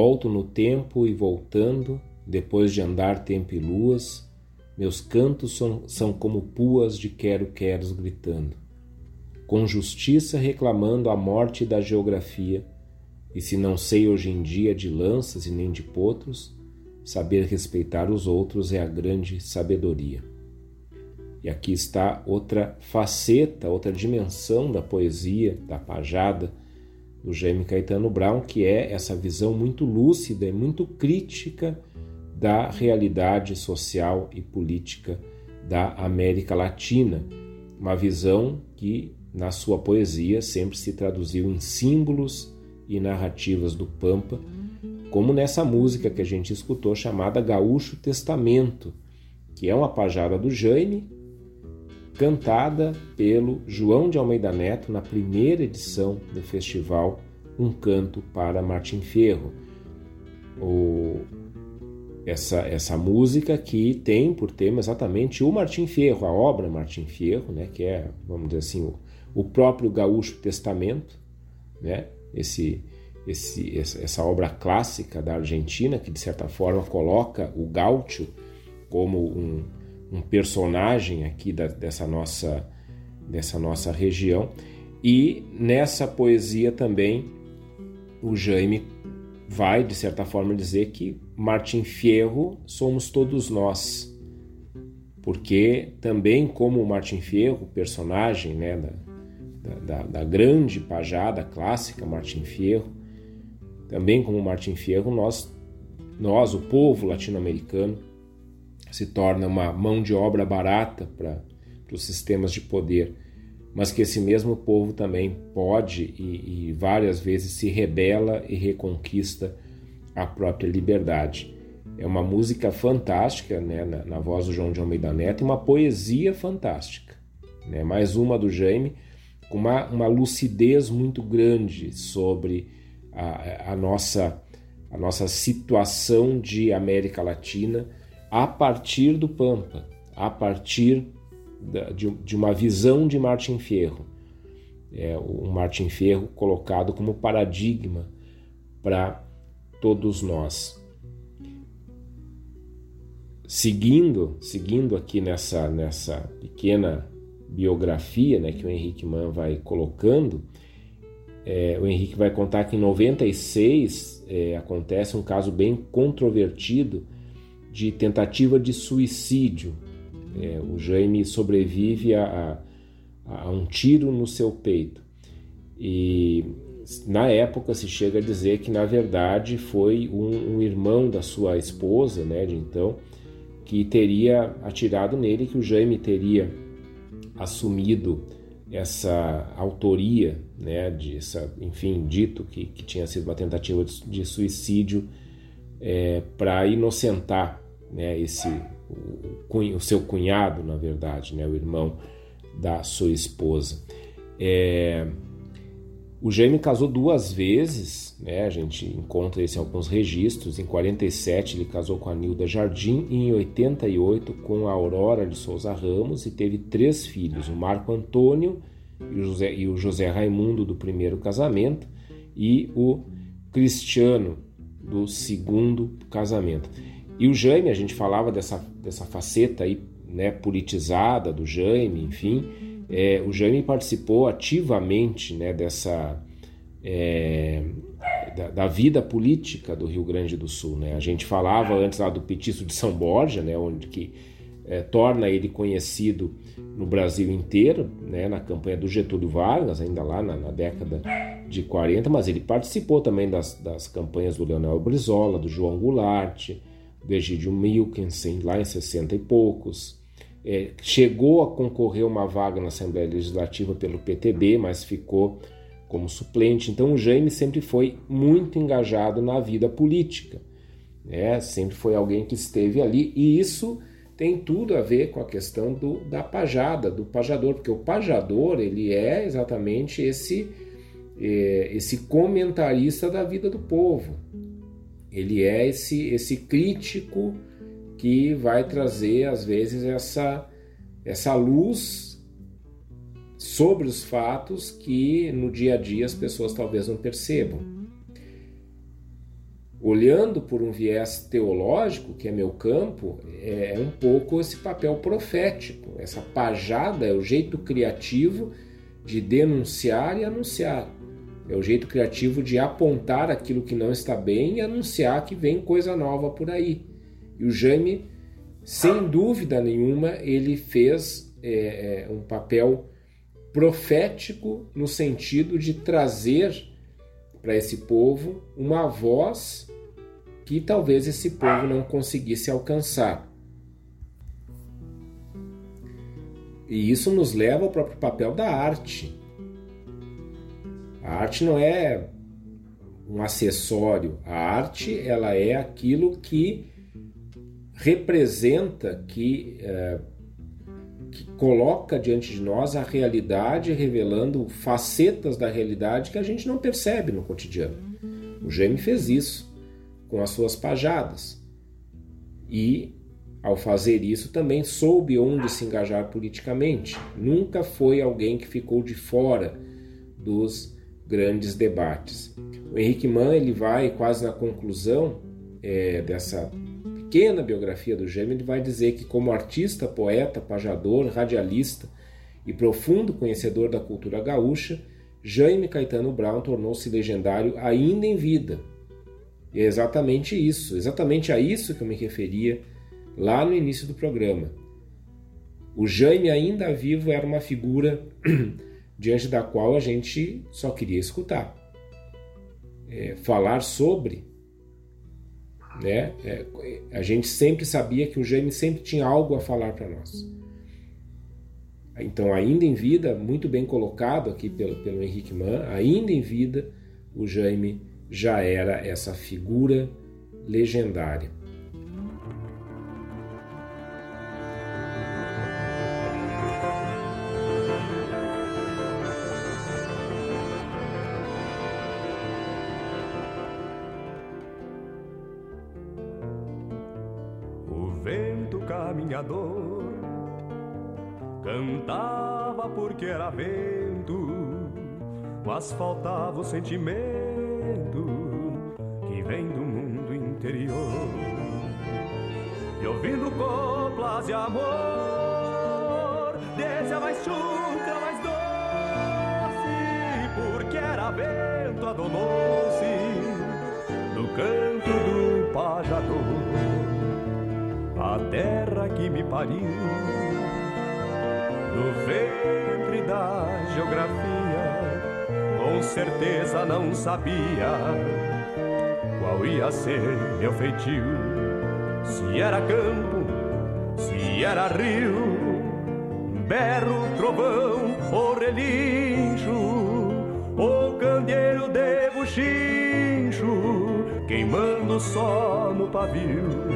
Speaker 4: Volto no tempo e voltando, depois de andar tempo e luas, meus cantos são, são como puas de quero-queros gritando, com justiça reclamando a morte da geografia, e se não sei hoje em dia de lanças e nem de potros, saber respeitar os outros é a grande sabedoria. E aqui está outra faceta, outra dimensão da poesia, da pajada, do Jaime Caetano Brown, que é essa visão muito lúcida e muito crítica da realidade social e política da América Latina. Uma visão que, na sua poesia, sempre se traduziu em símbolos e narrativas do Pampa, como nessa música que a gente escutou chamada Gaúcho Testamento, que é uma pajada do Jaime, cantada pelo João de Almeida Neto na primeira edição do festival Um Canto para Martim Ferro. O, essa, essa música que tem por tema exatamente o Martim Ferro, a obra Martim Ferro, né, que é, vamos dizer assim, o, o próprio Gaúcho Testamento, né, esse, esse, essa obra clássica da Argentina, que de certa forma coloca o gaúcho como um, um personagem aqui da, dessa, nossa, dessa nossa região. E nessa poesia também o Jaime vai, de certa forma, dizer que Martin Fierro somos todos nós. Porque também como Martin Fierro, personagem né, da, da, da grande pajada clássica Martin Fierro, também como Martin Fierro, nós, nós o povo latino-americano, se torna uma mão de obra barata para os sistemas de poder, mas que esse mesmo povo também pode e, e várias vezes se rebela e reconquista a própria liberdade. É uma música fantástica, né, na, na, voz do João de Almeida Neto, e uma poesia fantástica. Né? Mais uma do Jaime, com uma, uma lucidez muito grande sobre a, a, nossa, a nossa situação de América Latina a partir do Pampa, a partir da, de, de, uma visão de Martin Fierro. É, o Martin Fierro colocado como paradigma para todos nós. Seguindo, seguindo aqui nessa, nessa pequena biografia né, que o Henrique Mann vai colocando, é, o Henrique vai contar que em 96 é, acontece um caso bem controvertido de tentativa de suicídio. É, o Jaime sobrevive a, a, a, um tiro no seu peito. E na época se chega a dizer que na verdade foi um, um irmão da sua esposa, né, de então, que teria atirado nele, que o Jaime teria assumido essa autoria, né, de essa, enfim, dito que, que tinha sido uma tentativa de, de suicídio é, para inocentar né, esse, o, o seu cunhado, na verdade, né, o irmão da sua esposa. É, o Jaime casou duas vezes, né? A gente encontra isso em alguns registros. Em 47 ele casou com a Nilda Jardim e em 88 com a Aurora de Souza Ramos e teve três filhos, o Marco Antônio e o José, e o José Raimundo do primeiro casamento e o Cristiano do segundo casamento. E o Jaime, a gente falava dessa, dessa faceta aí, né, politizada do Jaime, enfim, é, o Jaime participou ativamente né, dessa é, da, da, vida política do Rio Grande do Sul. Né? A gente falava antes lá do petiço de São Borja, né, onde que é, torna ele conhecido no Brasil inteiro, né, na campanha do Getúlio Vargas, ainda lá na, na década de 40, mas ele participou também das, das campanhas do Leonel Brizola, do João Goulart, do Egídio Milkensen, lá em 60 e poucos, é, chegou a concorrer uma vaga na Assembleia Legislativa pelo PTB, mas ficou como suplente. Então o Jaime sempre foi muito engajado na vida política, né? sempre foi alguém que esteve ali, e isso tem tudo a ver com a questão do, da pajada, do pajador, porque o pajador ele é exatamente esse, é, esse comentarista da vida do povo. Ele é esse, esse crítico que vai trazer às vezes essa essa luz sobre os fatos que no dia a dia as pessoas talvez não percebam. Olhando por um viés teológico, que é meu campo, é, é um pouco esse papel profético, essa pajada é o jeito criativo de denunciar e anunciar. É o jeito criativo de apontar aquilo que não está bem e anunciar que vem coisa nova por aí. E o Jaime, sem dúvida nenhuma, ele fez é, é, um papel profético no sentido de trazer para esse povo uma voz que talvez esse povo não conseguisse alcançar. E isso nos leva ao próprio papel da arte. A arte não é um acessório, a arte ela é aquilo que representa, que, é, que coloca diante de nós a realidade, revelando facetas da realidade que a gente não percebe no cotidiano. O Gêmeo fez isso com as suas pajadas. E, ao fazer isso, também soube onde se engajar politicamente. Nunca foi alguém que ficou de fora dos grandes debates. O Henrique Mann ele vai quase na conclusão é, dessa pequena biografia do Gêmeo, ele vai dizer que, como artista, poeta, pajador, radialista e profundo conhecedor da cultura gaúcha, Jaime Caetano Brown tornou-se legendário ainda em vida. E é exatamente isso, exatamente a isso que eu me referia lá no início do programa. O Jaime, ainda vivo, era uma figura (clears throat) diante da qual a gente só queria escutar. É, falar sobre né? É, a gente sempre sabia que o Jaime sempre tinha algo a falar para nós. Então, ainda em vida, muito bem colocado aqui pelo, pelo Henrique Mann, ainda em vida, o Jaime já era essa figura legendária.
Speaker 11: Vento, mas faltava o sentimento que vem do mundo interior. E ouvindo coplas de amor, desde a mais chucra, mais doce, porque era vento, adonou-se no canto do pajador a terra que me pariu, no ventre da geografia, com certeza não sabia qual ia ser meu feitio, se era campo, se era rio, berro, trovão ou relincho, ou candeeiro de buchincho, queimando só no pavio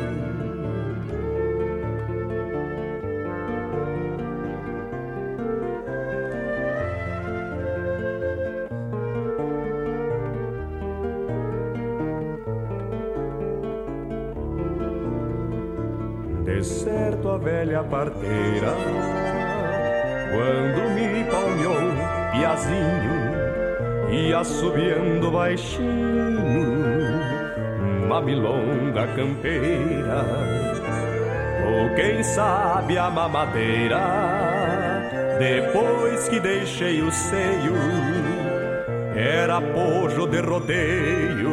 Speaker 11: velha parteira, quando me palmeou piazinho e assobiando baixinho uma milonga campeira ou quem sabe a mamadeira depois que deixei o seio era pojo de rodeio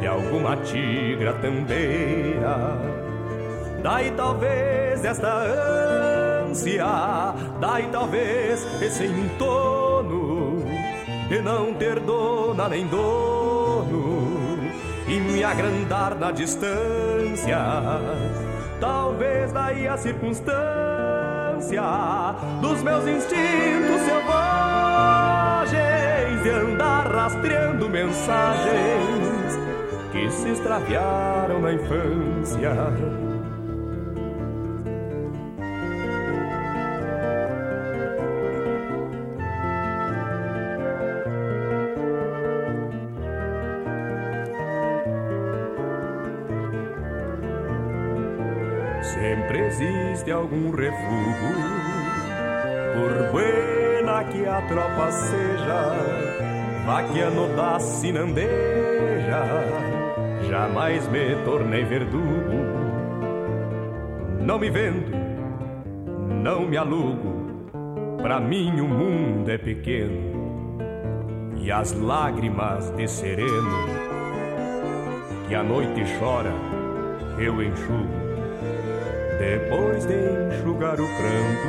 Speaker 11: de alguma tigra tambeira daí talvez esta ânsia daí talvez esse entono de não ter dona nem dono e me agrandar na distância. Talvez daí a circunstância dos meus instintos selvagens de andar rastreando mensagens que se extraviaram na infância existe algum refúgio, por buena que a tropa seja, vaquiano da sinandeja, jamais me tornei verdugo. Não me vendo, não me alugo, pra mim o mundo é pequeno, e as lágrimas de sereno, que a noite chora, eu enxugo depois de enxugar o pranto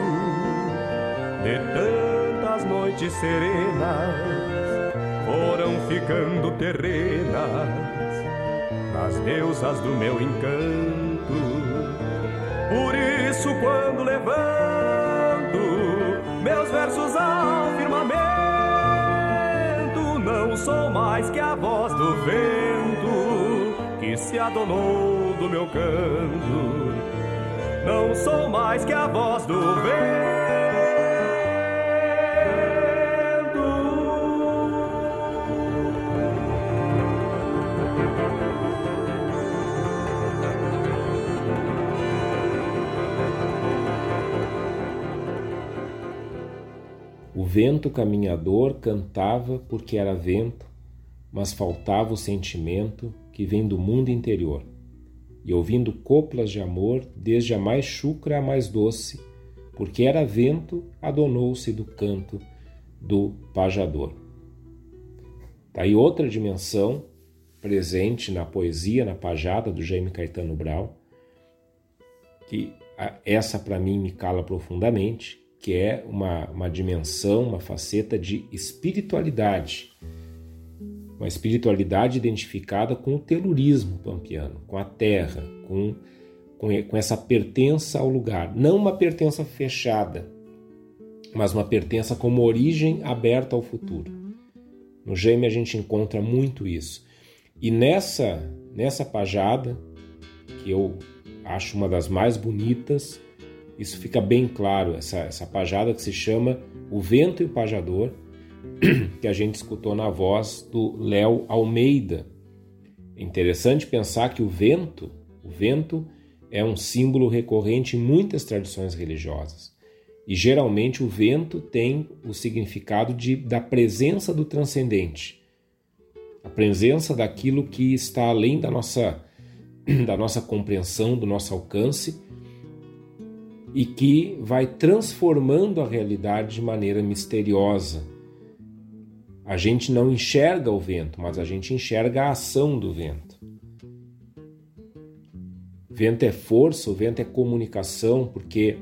Speaker 11: de tantas noites serenas, foram ficando terrenas as deusas do meu encanto. Por isso, quando levanto meus versos ao firmamento, não sou mais que a voz do vento que se adonou do meu canto não sou mais que a voz do vento.
Speaker 4: O vento caminhador cantava porque era vento, mas faltava o sentimento que vem do mundo interior e ouvindo coplas de amor, desde a mais chucra à mais doce, porque era vento, adonou-se do canto do pajador. Daí tá outra dimensão presente na poesia, na pajada do Jaime Caetano Brau, que essa para mim me cala profundamente, que é uma, uma dimensão, uma faceta de espiritualidade uma espiritualidade identificada com o telurismo pampiano, com a terra, com, com, com essa pertença ao lugar. Não uma pertença fechada, mas uma pertença como origem aberta ao futuro. No Gêmeo a gente encontra muito isso. E nessa, nessa pajada, que eu acho uma das mais bonitas, isso fica bem claro, essa, essa pajada que se chama O Vento e o Pajador, que a gente escutou na voz do Léo Almeida. É interessante pensar que o vento, o vento é um símbolo recorrente em muitas tradições religiosas. E geralmente o vento tem o significado de, da presença do transcendente, a presença daquilo que está além da nossa, (clears throat) da nossa compreensão, do nosso alcance e que vai transformando a realidade de maneira misteriosa, a gente não enxerga o vento, mas a gente enxerga a ação do vento. Vento é força, o vento é comunicação, porque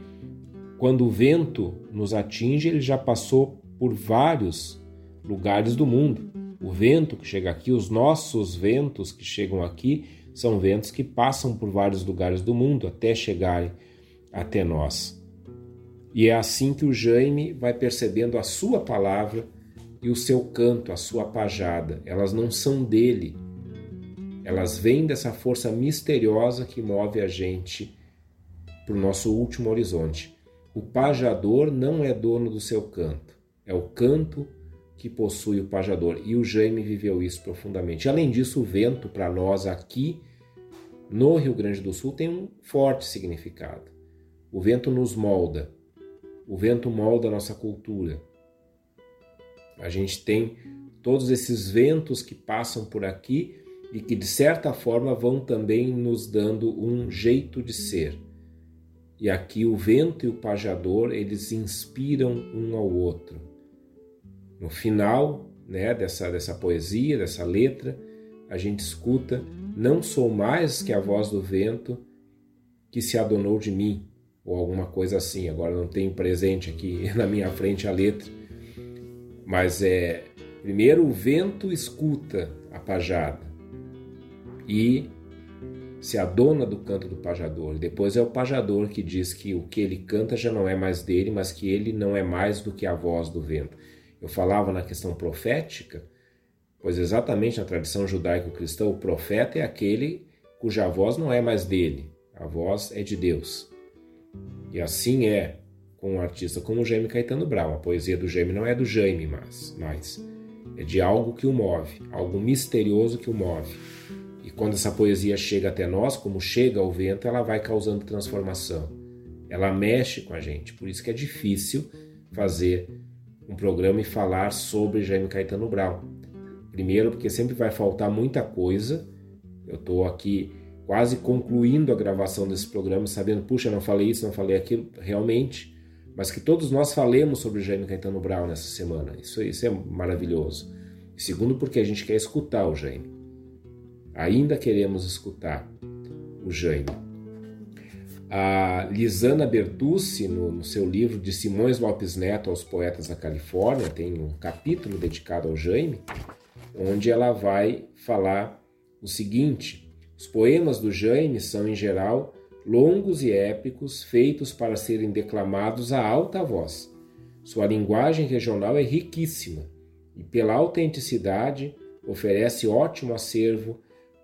Speaker 4: quando o vento nos atinge, ele já passou por vários lugares do mundo. O vento que chega aqui, os nossos ventos que chegam aqui, são ventos que passam por vários lugares do mundo até chegarem até nós. E é assim que o Jaime vai percebendo a sua palavra e o seu canto, a sua pajada. Elas não são dele. Elas vêm dessa força misteriosa que move a gente para o nosso último horizonte. O pajador não é dono do seu canto, é o canto que possui o pajador. E o Jaime viveu isso profundamente. Além disso, o vento para nós aqui no Rio Grande do Sul tem um forte significado. O vento nos molda, o vento molda a nossa cultura. A gente tem todos esses ventos que passam por aqui e que de certa forma vão também nos dando um jeito de ser. E aqui o vento e o pajador, eles inspiram um ao outro. No final, né, dessa dessa poesia, dessa letra, a gente escuta: "Não sou mais que a voz do vento que se adonou de mim", ou alguma coisa assim. Agora não tenho presente aqui (laughs) na minha frente a letra. Mas é primeiro o vento escuta a pajada e se adona do canto do pajador. Depois é o pajador que diz que o que ele canta já não é mais dele, mas que ele não é mais do que a voz do vento. Eu falava na questão profética, pois exatamente na tradição judaico-cristã, o profeta é aquele cuja voz não é mais dele, a voz é de Deus. E assim é com um artista como Jaime Caetano Brown. A poesia do Jaime não é do Jaime, mas, mas é de algo que o move, algo misterioso que o move quando essa poesia chega até nós, como chega ao vento, ela vai causando transformação. Ela mexe com a gente. Por isso que é difícil fazer um programa e falar sobre Jaime Caetano Brown. Primeiro, porque sempre vai faltar muita coisa. Eu estou aqui quase concluindo a gravação desse programa, sabendo, puxa, não falei isso, não falei aquilo, realmente. Mas que todos nós falemos sobre Jaime Caetano Brown nessa semana. Isso, isso é maravilhoso. E segundo, porque a gente quer escutar o Jaime. Ainda queremos escutar o Jaime. A Lisana Bertucci, no, no, seu livro de Simões Lopes Neto aos Poetas da Califórnia, tem um capítulo dedicado ao Jaime, onde ela vai falar o seguinte: os poemas do Jaime são, em geral, longos e épicos, feitos para serem declamados a alta voz. Sua linguagem regional é riquíssima e, pela autenticidade, oferece ótimo acervo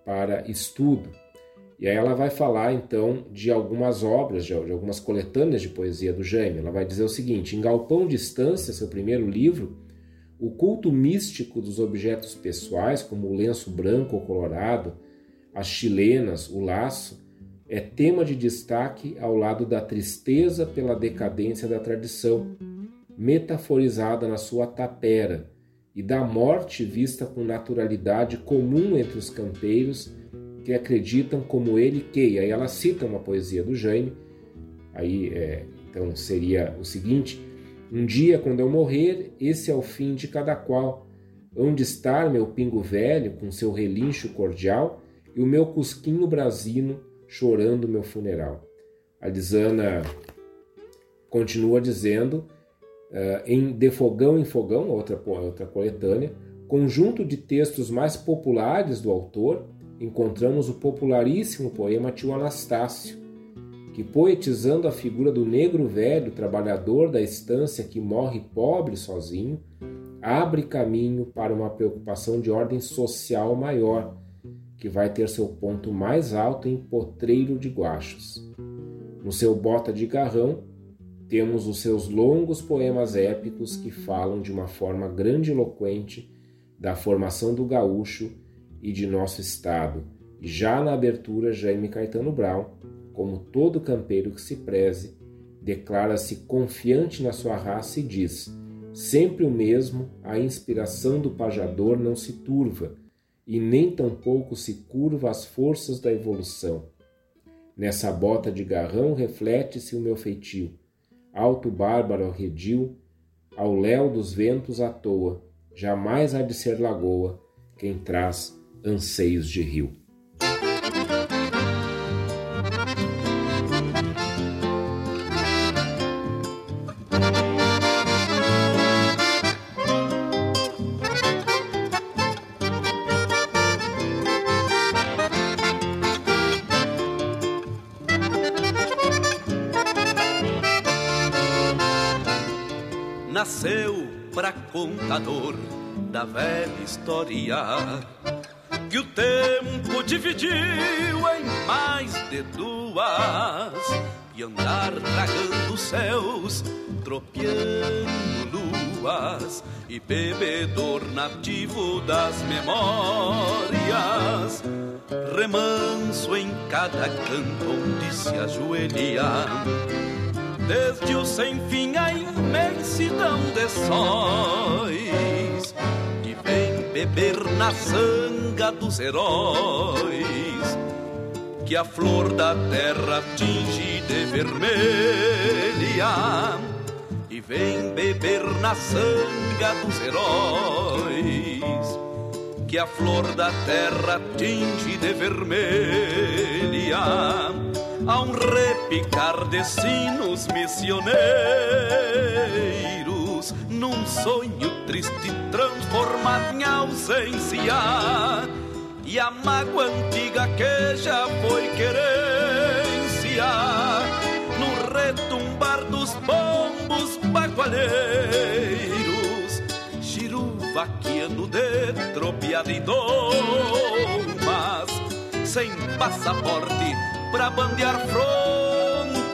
Speaker 4: para estudo. E aí ela vai falar então de algumas obras, de, algumas coletâneas de poesia do Jaime. Ela vai dizer o seguinte: em Galpão Distância, seu primeiro livro, o culto místico dos objetos pessoais, como o lenço branco ou colorado, as chilenas, o laço, é tema de destaque ao lado da tristeza pela decadência da tradição, metaforizada na sua tapera, e da morte vista com naturalidade comum entre os campeiros que acreditam como ele que. E aí ela cita uma poesia do Jaime, aí é, então seria o seguinte: Um dia, quando eu morrer, esse é o fim de cada qual. Onde estar meu pingo velho com seu relincho cordial e o meu cusquinho brasino chorando meu funeral. A Lisana continua dizendo Uh, em De Fogão em Fogão, outra, outra coletânea, conjunto de textos mais populares do autor, encontramos o popularíssimo poema Tio Anastácio, que, poetizando a figura do negro velho, trabalhador da estância que morre pobre sozinho, abre caminho para uma preocupação de ordem social maior, que vai ter seu ponto mais alto em Potreiro de Guachos. No seu Bota de Garrão, temos os seus longos poemas épicos que falam de uma forma grandiloquente da formação do gaúcho e de nosso estado. Já na abertura, Jaime Caetano Brown, como todo campeiro que se preze, declara-se confiante na sua raça e diz: sempre o mesmo, a inspiração do pajador não se turva, e nem tampouco se curva às forças da evolução. Nessa bota de garrão reflete-se o meu feitio alto bárbaro redil, ao léu dos ventos à toa, jamais há de ser lagoa quem traz anseios de rio.
Speaker 12: Contador da velha história que o tempo dividiu em mais de duas e andar tragando céus, tropeando luz águas e bebedor nativo das memórias. Remanso em cada canto onde se ajoelha, desde o sem fim a imensidão de sóis, e vem beber na sanga dos heróis que a flor da terra tinge de vermelha e vem beber na sanga dos heróis que a flor da terra tinge de vermelha a um repicar de sinos missioneiros num sonho triste transformado em ausência. E a mágoa antiga que já foi querência no retumbar dos bombos bagualheiros, giruvaquiano de tropiada e domas, sem passaporte pra bandear fronteiras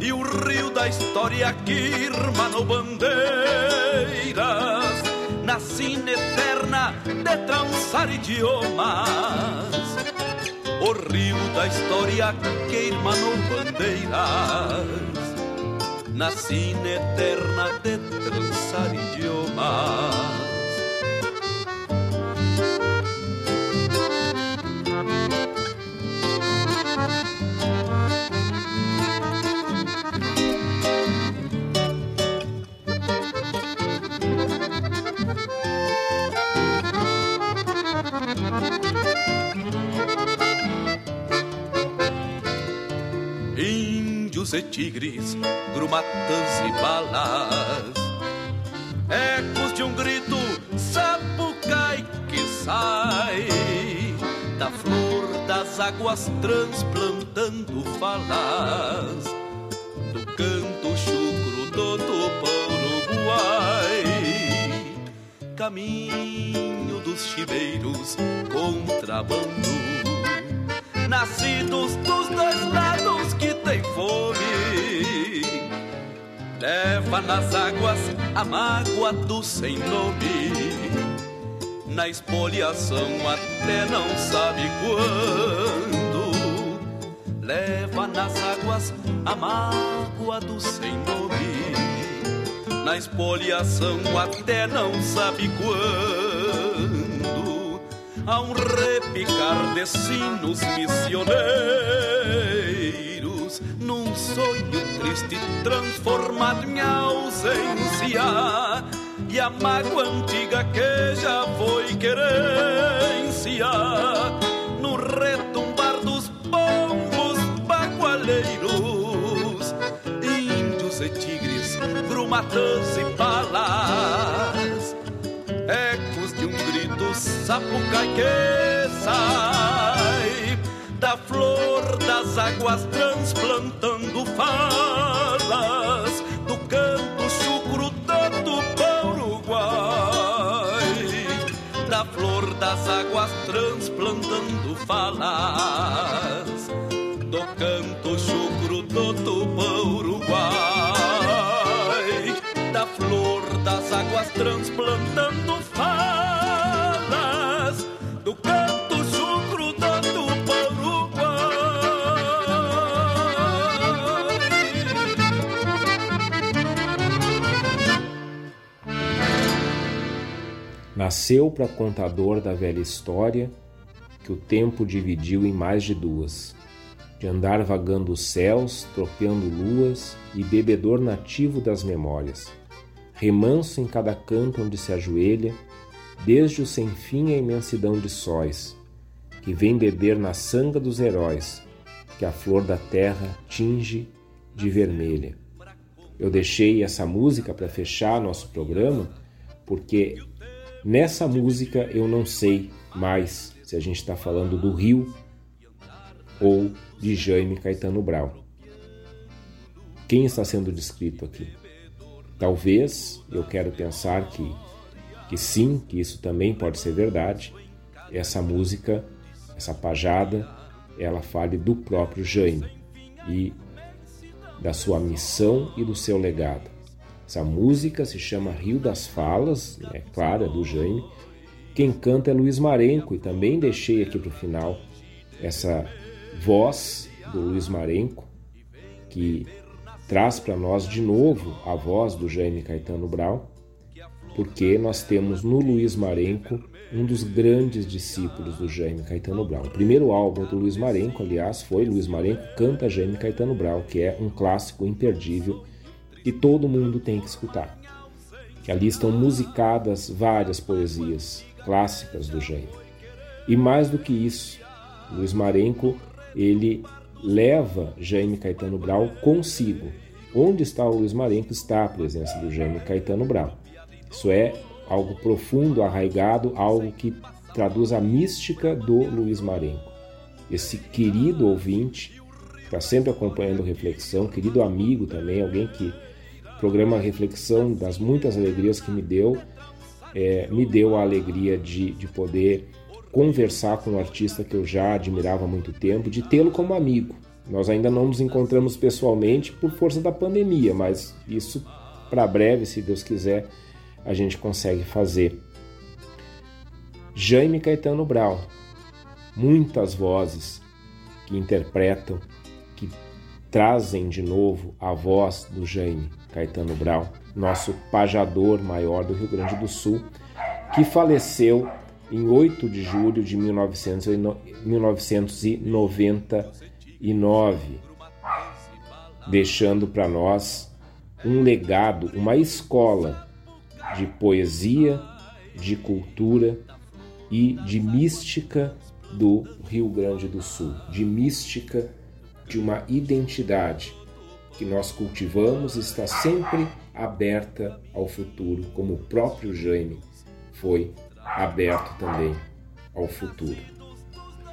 Speaker 12: e o rio da história que irmanou bandeiras na sina eterna de trançar idiomas. O rio da história que irmanou bandeiras, na sina eterna de trançar idiomas. Índios e tigres, grumatas e balas. Ecos de um grito sapucai que sai da flor das águas transplantando falas do canto chucro do Tupão Uruguai. Caminho dos chibeiros, contrabando nascidos dos dois lados que tem fome. Leva nas águas a mágoa do sem nome. Na espoliação até não sabe quando. Leva nas águas a mágoa do sem nome. Na espoliação até não sabe quando. A um repicar de sinos missioneiros num sonho triste transformado em ausência. E a mágoa antiga que já foi querência. No retumbar dos bombos bagualeiros índios e tigres brumatas e balas. Ecos de um grito sapucai que das águas transplantando falas do canto chucro do Tupã Uruguai. Da flor das águas transplantando falas do canto chucro do Tupã Uruguai. Da flor das águas transplantando
Speaker 4: Nasceu para contador da velha história que o tempo dividiu em mais de duas, de andar vagando os céus, tropeando luas e bebedor nativo das memórias, remanso em cada canto onde se ajoelha, desde o sem fim a imensidão de sóis, que vem beber na sanga dos heróis, que a flor da terra tinge de vermelha. Eu deixei essa música para fechar nosso programa porque nessa música eu não sei mais se a gente está falando do Rio ou de Jaime Caetano Brau. Quem está sendo descrito aqui? Talvez eu quero pensar que, que sim, que isso também pode ser verdade. Essa música, essa pajada, ela fale do próprio Jaime e da sua missão e do seu legado. Essa música se chama Rio das Falas, é claro, é do Jaime. Quem canta é Luiz Marenco e também deixei aqui para o final essa voz do Luiz Marenco que traz para nós de novo a voz do Jaime Caetano Brau, porque nós temos no Luiz Marenco um dos grandes discípulos do Jaime Caetano Brau. O primeiro álbum do Luiz Marenco, aliás, foi Luiz Marenco canta Jaime Caetano Brau, que é um clássico imperdível que todo mundo tem que escutar. Que ali estão musicadas várias poesias clássicas do Jaime. E mais do que isso, Luiz Marenco ele leva Jaime Caetano Brau consigo. Onde está o Luiz Marenco está a presença do Jaime Caetano Brau. Isso é algo profundo, arraigado, algo que traduz a mística do Luiz Marenco. Esse querido ouvinte, que está sempre acompanhando reflexão, querido amigo também, alguém que programa Reflexão, das muitas alegrias que me deu, é, me deu a alegria de, de poder conversar com um artista que eu já admirava há muito tempo, de tê-lo como amigo. Nós ainda não nos encontramos pessoalmente por força da pandemia, mas isso para breve, se Deus quiser, a gente consegue fazer. Jaime Caetano Brau, muitas vozes que interpretam, que trazem de novo a voz do Jaime Caetano Brau, nosso pajador maior do Rio Grande do Sul, que faleceu em 8 de julho de 1999, deixando para nós um legado, uma escola de poesia, de cultura e de mística do Rio Grande do Sul, de mística de uma identidade que nós cultivamos está sempre aberta ao futuro, como o próprio Jaime foi aberto também ao futuro.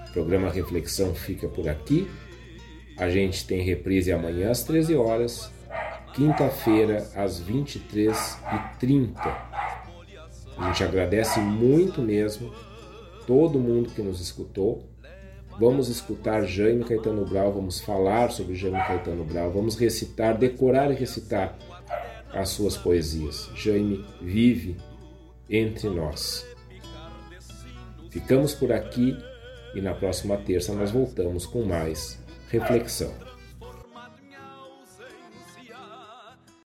Speaker 4: O programa Reflexão fica por aqui. A gente tem reprise amanhã às 13 horas, quinta-feira às 23h30. A gente agradece muito mesmo todo mundo que nos escutou Vamos escutar Jaime Caetano Brau, vamos falar sobre Jaime Caetano Brau, vamos recitar, decorar e recitar as suas poesias. Jaime vive entre nós. Ficamos por aqui e na próxima terça nós voltamos com mais reflexão.